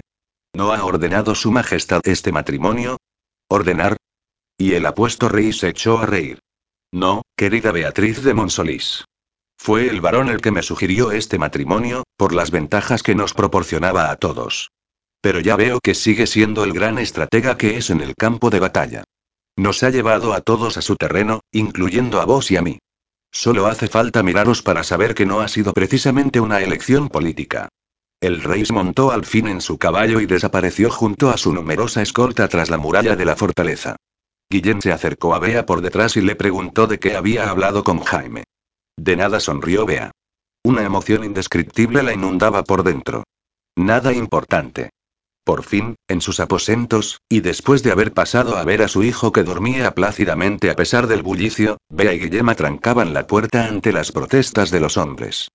¿No ha ordenado su Majestad este matrimonio? ¿Ordenar? Y el apuesto rey se echó a reír. No, querida Beatriz de Monsolís. Fue el varón el que me sugirió este matrimonio, por las ventajas que nos proporcionaba a todos. Pero ya veo que sigue siendo el gran estratega que es en el campo de batalla. Nos ha llevado a todos a su terreno, incluyendo a vos y a mí. Solo hace falta miraros para saber que no ha sido precisamente una elección política. El rey montó al fin en su caballo y desapareció junto a su numerosa escolta tras la muralla de la fortaleza. Guillén se acercó a Bea por detrás y le preguntó de qué había hablado con Jaime. De nada sonrió Bea. Una emoción indescriptible la inundaba por dentro. Nada importante. por fin, en sus aposentos, y después de haber pasado a ver a su hijo que dormía plácidamente a pesar del bullicio, Bea y Guillem trancaban la puerta ante las protestas de los hombres.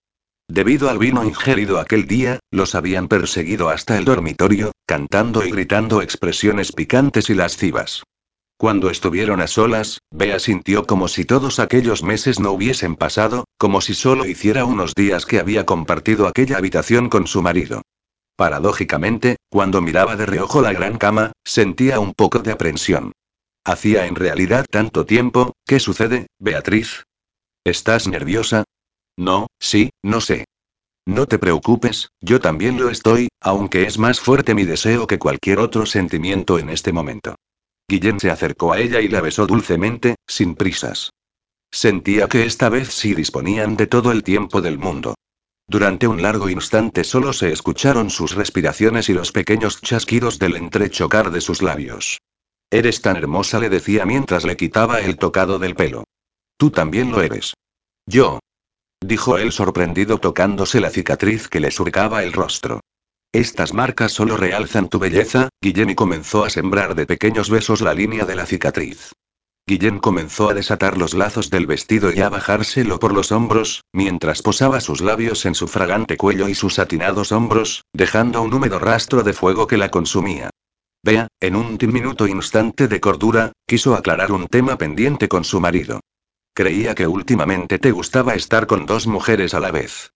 Debido al vino ingerido aquel día, los habían perseguido hasta el dormitorio, cantando y gritando expresiones picantes y lascivas. Cuando estuvieron a solas, Bea sintió como si todos aquellos meses no hubiesen pasado, como si solo hiciera unos días que había compartido aquella habitación con su marido. Paradójicamente, cuando miraba de reojo la gran cama, sentía un poco de aprensión. Hacía en realidad tanto tiempo, ¿qué sucede, Beatriz? ¿Estás nerviosa? No, sí, no sé. No te preocupes, yo también lo estoy, aunque es más fuerte mi deseo que cualquier otro sentimiento en este momento. Guillén se acercó a ella y la besó dulcemente, sin prisas. Sentía que esta vez sí disponían de todo el tiempo del mundo. Durante un largo instante solo se escucharon sus respiraciones y los pequeños chasquidos del entrechocar de sus labios. Eres tan hermosa, le decía mientras le quitaba el tocado del pelo. Tú también lo eres. Yo. Dijo él sorprendido tocándose la cicatriz que le surcaba el rostro. Estas marcas solo realzan tu belleza, Guillem comenzó a sembrar de pequeños besos la línea de la cicatriz. Guillén comenzó a desatar los lazos del vestido y a bajárselo por los hombros, mientras posaba sus labios en su fragante cuello y sus satinados hombros, dejando un húmedo rastro de fuego que la consumía. Bea, en un diminuto instante de cordura, quiso aclarar un tema pendiente con su marido. Creía que últimamente te gustaba estar con dos mujeres a la vez.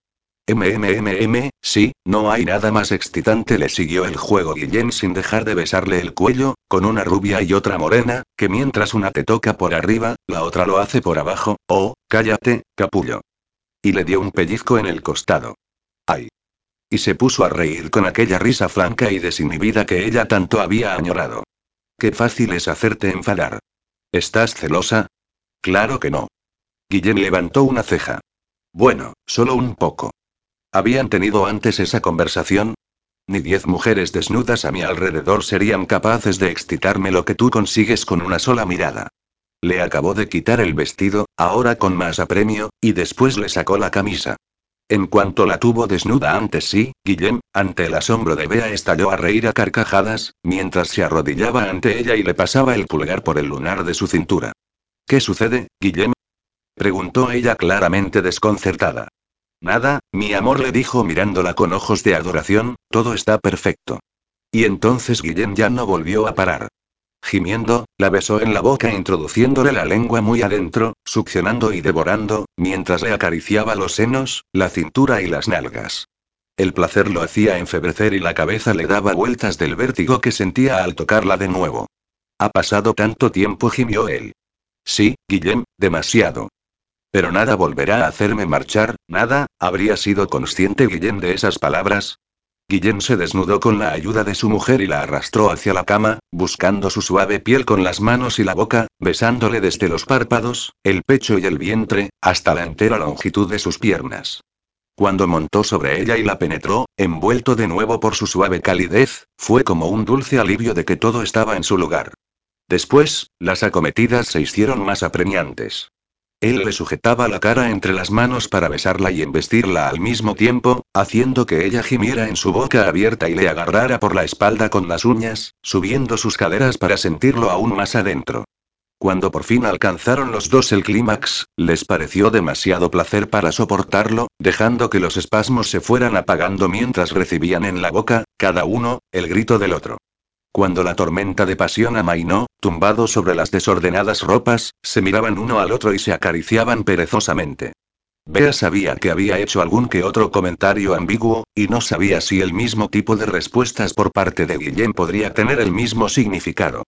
MMMM, sí, no hay nada más excitante, le siguió el juego Guillén sin dejar de besarle el cuello, con una rubia y otra morena, que mientras una te toca por arriba, la otra lo hace por abajo, oh, cállate, capullo. Y le dio un pellizco en el costado. ¡Ay! Y se puso a reír con aquella risa franca y desinhibida que ella tanto había añorado. Qué fácil es hacerte enfadar. ¿Estás celosa? Claro que no. Guillén levantó una ceja. Bueno, solo un poco. ¿Habían tenido antes esa conversación? Ni diez mujeres desnudas a mi alrededor serían capaces de excitarme lo que tú consigues con una sola mirada. Le acabó de quitar el vestido, ahora con más apremio, y después le sacó la camisa. En cuanto la tuvo desnuda antes sí, Guillem, ante el asombro de Bea estalló a reír a carcajadas, mientras se arrodillaba ante ella y le pasaba el pulgar por el lunar de su cintura. ¿Qué sucede, Guillem? preguntó ella claramente desconcertada. Nada, mi amor le dijo mirándola con ojos de adoración, todo está perfecto. Y entonces Guillén ya no volvió a parar. Gimiendo, la besó en la boca introduciéndole la lengua muy adentro, succionando y devorando, mientras le acariciaba los senos, la cintura y las nalgas. El placer lo hacía enfebrecer y la cabeza le daba vueltas del vértigo que sentía al tocarla de nuevo. Ha pasado tanto tiempo, gimió él. Sí, Guillem, demasiado. Pero nada volverá a hacerme marchar, nada, ¿habría sido consciente Guillén de esas palabras? Guillén se desnudó con la ayuda de su mujer y la arrastró hacia la cama, buscando su suave piel con las manos y la boca, besándole desde los párpados, el pecho y el vientre, hasta la entera longitud de sus piernas. Cuando montó sobre ella y la penetró, envuelto de nuevo por su suave calidez, fue como un dulce alivio de que todo estaba en su lugar. Después, las acometidas se hicieron más apremiantes. Él le sujetaba la cara entre las manos para besarla y embestirla al mismo tiempo, haciendo que ella gimiera en su boca abierta y le agarrara por la espalda con las uñas, subiendo sus caderas para sentirlo aún más adentro. Cuando por fin alcanzaron los dos el clímax, les pareció demasiado placer para soportarlo, dejando que los espasmos se fueran apagando mientras recibían en la boca, cada uno, el grito del otro. Cuando la tormenta de pasión amainó, tumbados sobre las desordenadas ropas, se miraban uno al otro y se acariciaban perezosamente. Bea sabía que había hecho algún que otro comentario ambiguo, y no sabía si el mismo tipo de respuestas por parte de Guillén podría tener el mismo significado.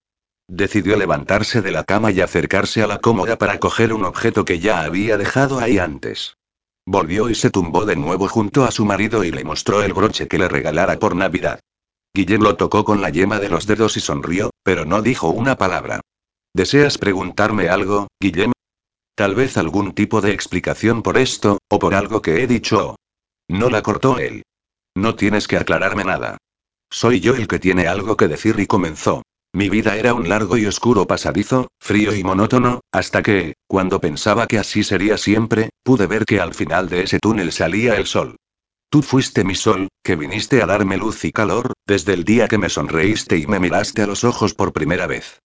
Decidió levantarse de la cama y acercarse a la cómoda para coger un objeto que ya había dejado ahí antes. Volvió y se tumbó de nuevo junto a su marido y le mostró el broche que le regalara por Navidad. Guillem lo tocó con la yema de los dedos y sonrió, pero no dijo una palabra. ¿Deseas preguntarme algo, Guillem? Tal vez algún tipo de explicación por esto, o por algo que he dicho. No la cortó él. No tienes que aclararme nada. Soy yo el que tiene algo que decir y comenzó. Mi vida era un largo y oscuro pasadizo, frío y monótono, hasta que, cuando pensaba que así sería siempre, pude ver que al final de ese túnel salía el sol. Tú fuiste mi sol, que viniste a darme luz y calor, desde el día que me sonreíste y me miraste a los ojos por primera vez.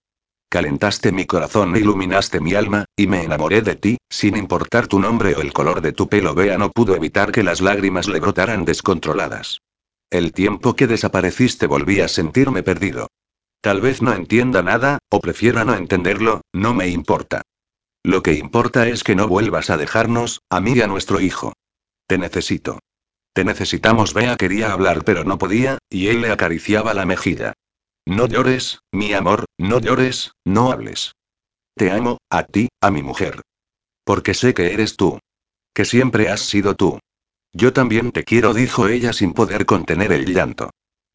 Calentaste mi corazón e iluminaste mi alma, y me enamoré de ti, sin importar tu nombre o el color de tu pelo. Bea no pudo evitar que las lágrimas le brotaran descontroladas. El tiempo que desapareciste volví a sentirme perdido. Tal vez no entienda nada, o prefiera no entenderlo, no me importa. Lo que importa es que no vuelvas a dejarnos, a mí y a nuestro hijo. Te necesito. Te necesitamos. Bea quería hablar pero no podía, y él le acariciaba la mejilla. No llores, mi amor, no llores, no hables. Te amo, a ti, a mi mujer. Porque sé que eres tú. Que siempre has sido tú. Yo también te quiero, dijo ella sin poder contener el llanto.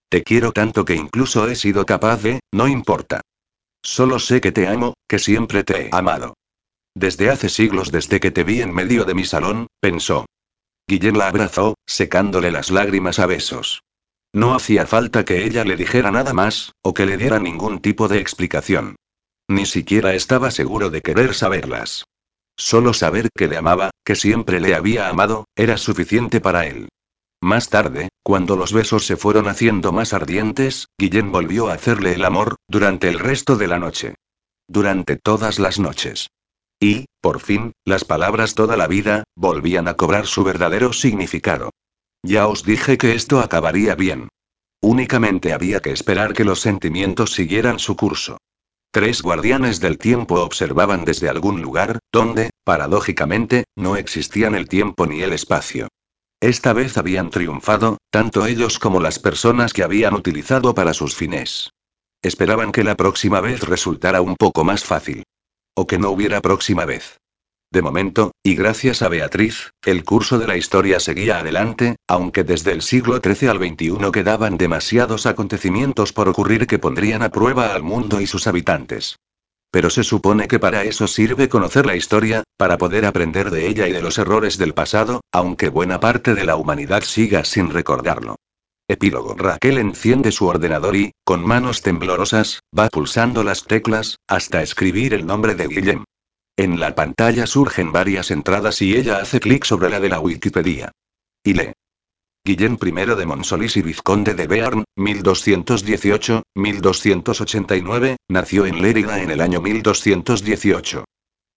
Te quiero tanto que incluso he sido capaz de, no importa. Solo sé que te amo, que siempre te he amado. Desde hace siglos, desde que te vi en medio de mi salón, pensó. Guillén la abrazó, secándole las lágrimas a besos. No hacía falta que ella le dijera nada más, o que le diera ningún tipo de explicación. Ni siquiera estaba seguro de querer saberlas. Solo saber que le amaba, que siempre le había amado, era suficiente para él. Más tarde, cuando los besos se fueron haciendo más ardientes, Guillén volvió a hacerle el amor, durante el resto de la noche. Durante todas las noches. Y, por fin, las palabras toda la vida, volvían a cobrar su verdadero significado. Ya os dije que esto acabaría bien. Únicamente había que esperar que los sentimientos siguieran su curso. Tres guardianes del tiempo observaban desde algún lugar, donde, paradójicamente, no existían el tiempo ni el espacio. Esta vez habían triunfado, tanto ellos como las personas que habían utilizado para sus fines. Esperaban que la próxima vez resultara un poco más fácil. O que no hubiera próxima vez. De momento, y gracias a Beatriz, el curso de la historia seguía adelante, aunque desde el siglo XIII al XXI quedaban demasiados acontecimientos por ocurrir que pondrían a prueba al mundo y sus habitantes. Pero se supone que para eso sirve conocer la historia, para poder aprender de ella y de los errores del pasado, aunque buena parte de la humanidad siga sin recordarlo. Epílogo. Raquel enciende su ordenador y, con manos temblorosas, va pulsando las teclas, hasta escribir el nombre de Guillem. En la pantalla surgen varias entradas y ella hace clic sobre la de la Wikipedia. Y lee. Guillén I de Monsolís y vizconde de Bearn, 1218-1289, nació en Lérida en el año 1218.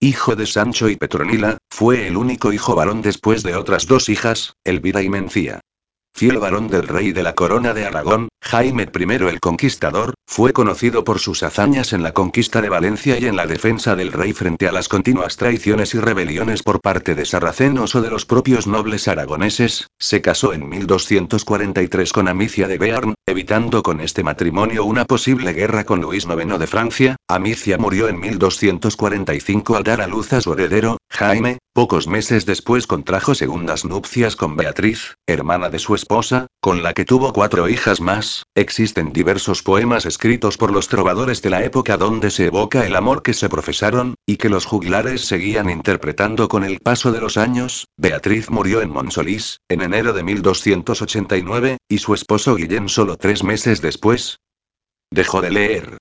Hijo de Sancho y Petronila, fue el único hijo varón después de otras dos hijas, Elvira y Mencía. Fiel varón del rey de la corona de Aragón, Jaime I el Conquistador, fue conocido por sus hazañas en la conquista de Valencia y en la defensa del rey frente a las continuas traiciones y rebeliones por parte de sarracenos o de los propios nobles aragoneses, se casó en 1243 con Amicia de Bearn, evitando con este matrimonio una posible guerra con Luis IX de Francia, Amicia murió en 1245 al dar a luz a su heredero, Jaime, pocos meses después contrajo segundas nupcias con Beatriz, hermana de su esposa, con la que tuvo cuatro hijas más. Existen diversos poemas escritos por los trovadores de la época donde se evoca el amor que se profesaron, y que los juglares seguían interpretando con el paso de los años. Beatriz murió en Monsolís, en enero de 1289, y su esposo Guillén solo tres meses después. Dejó de leer.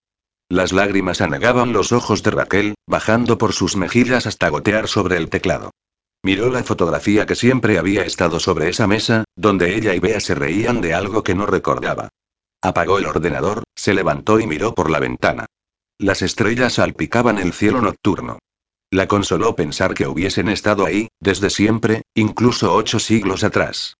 Las lágrimas anegaban los ojos de Raquel, bajando por sus mejillas hasta gotear sobre el teclado. Miró la fotografía que siempre había estado sobre esa mesa, donde ella y Bea se reían de algo que no recordaba. Apagó el ordenador, se levantó y miró por la ventana. Las estrellas salpicaban el cielo nocturno. La consoló pensar que hubiesen estado ahí, desde siempre, incluso ocho siglos atrás.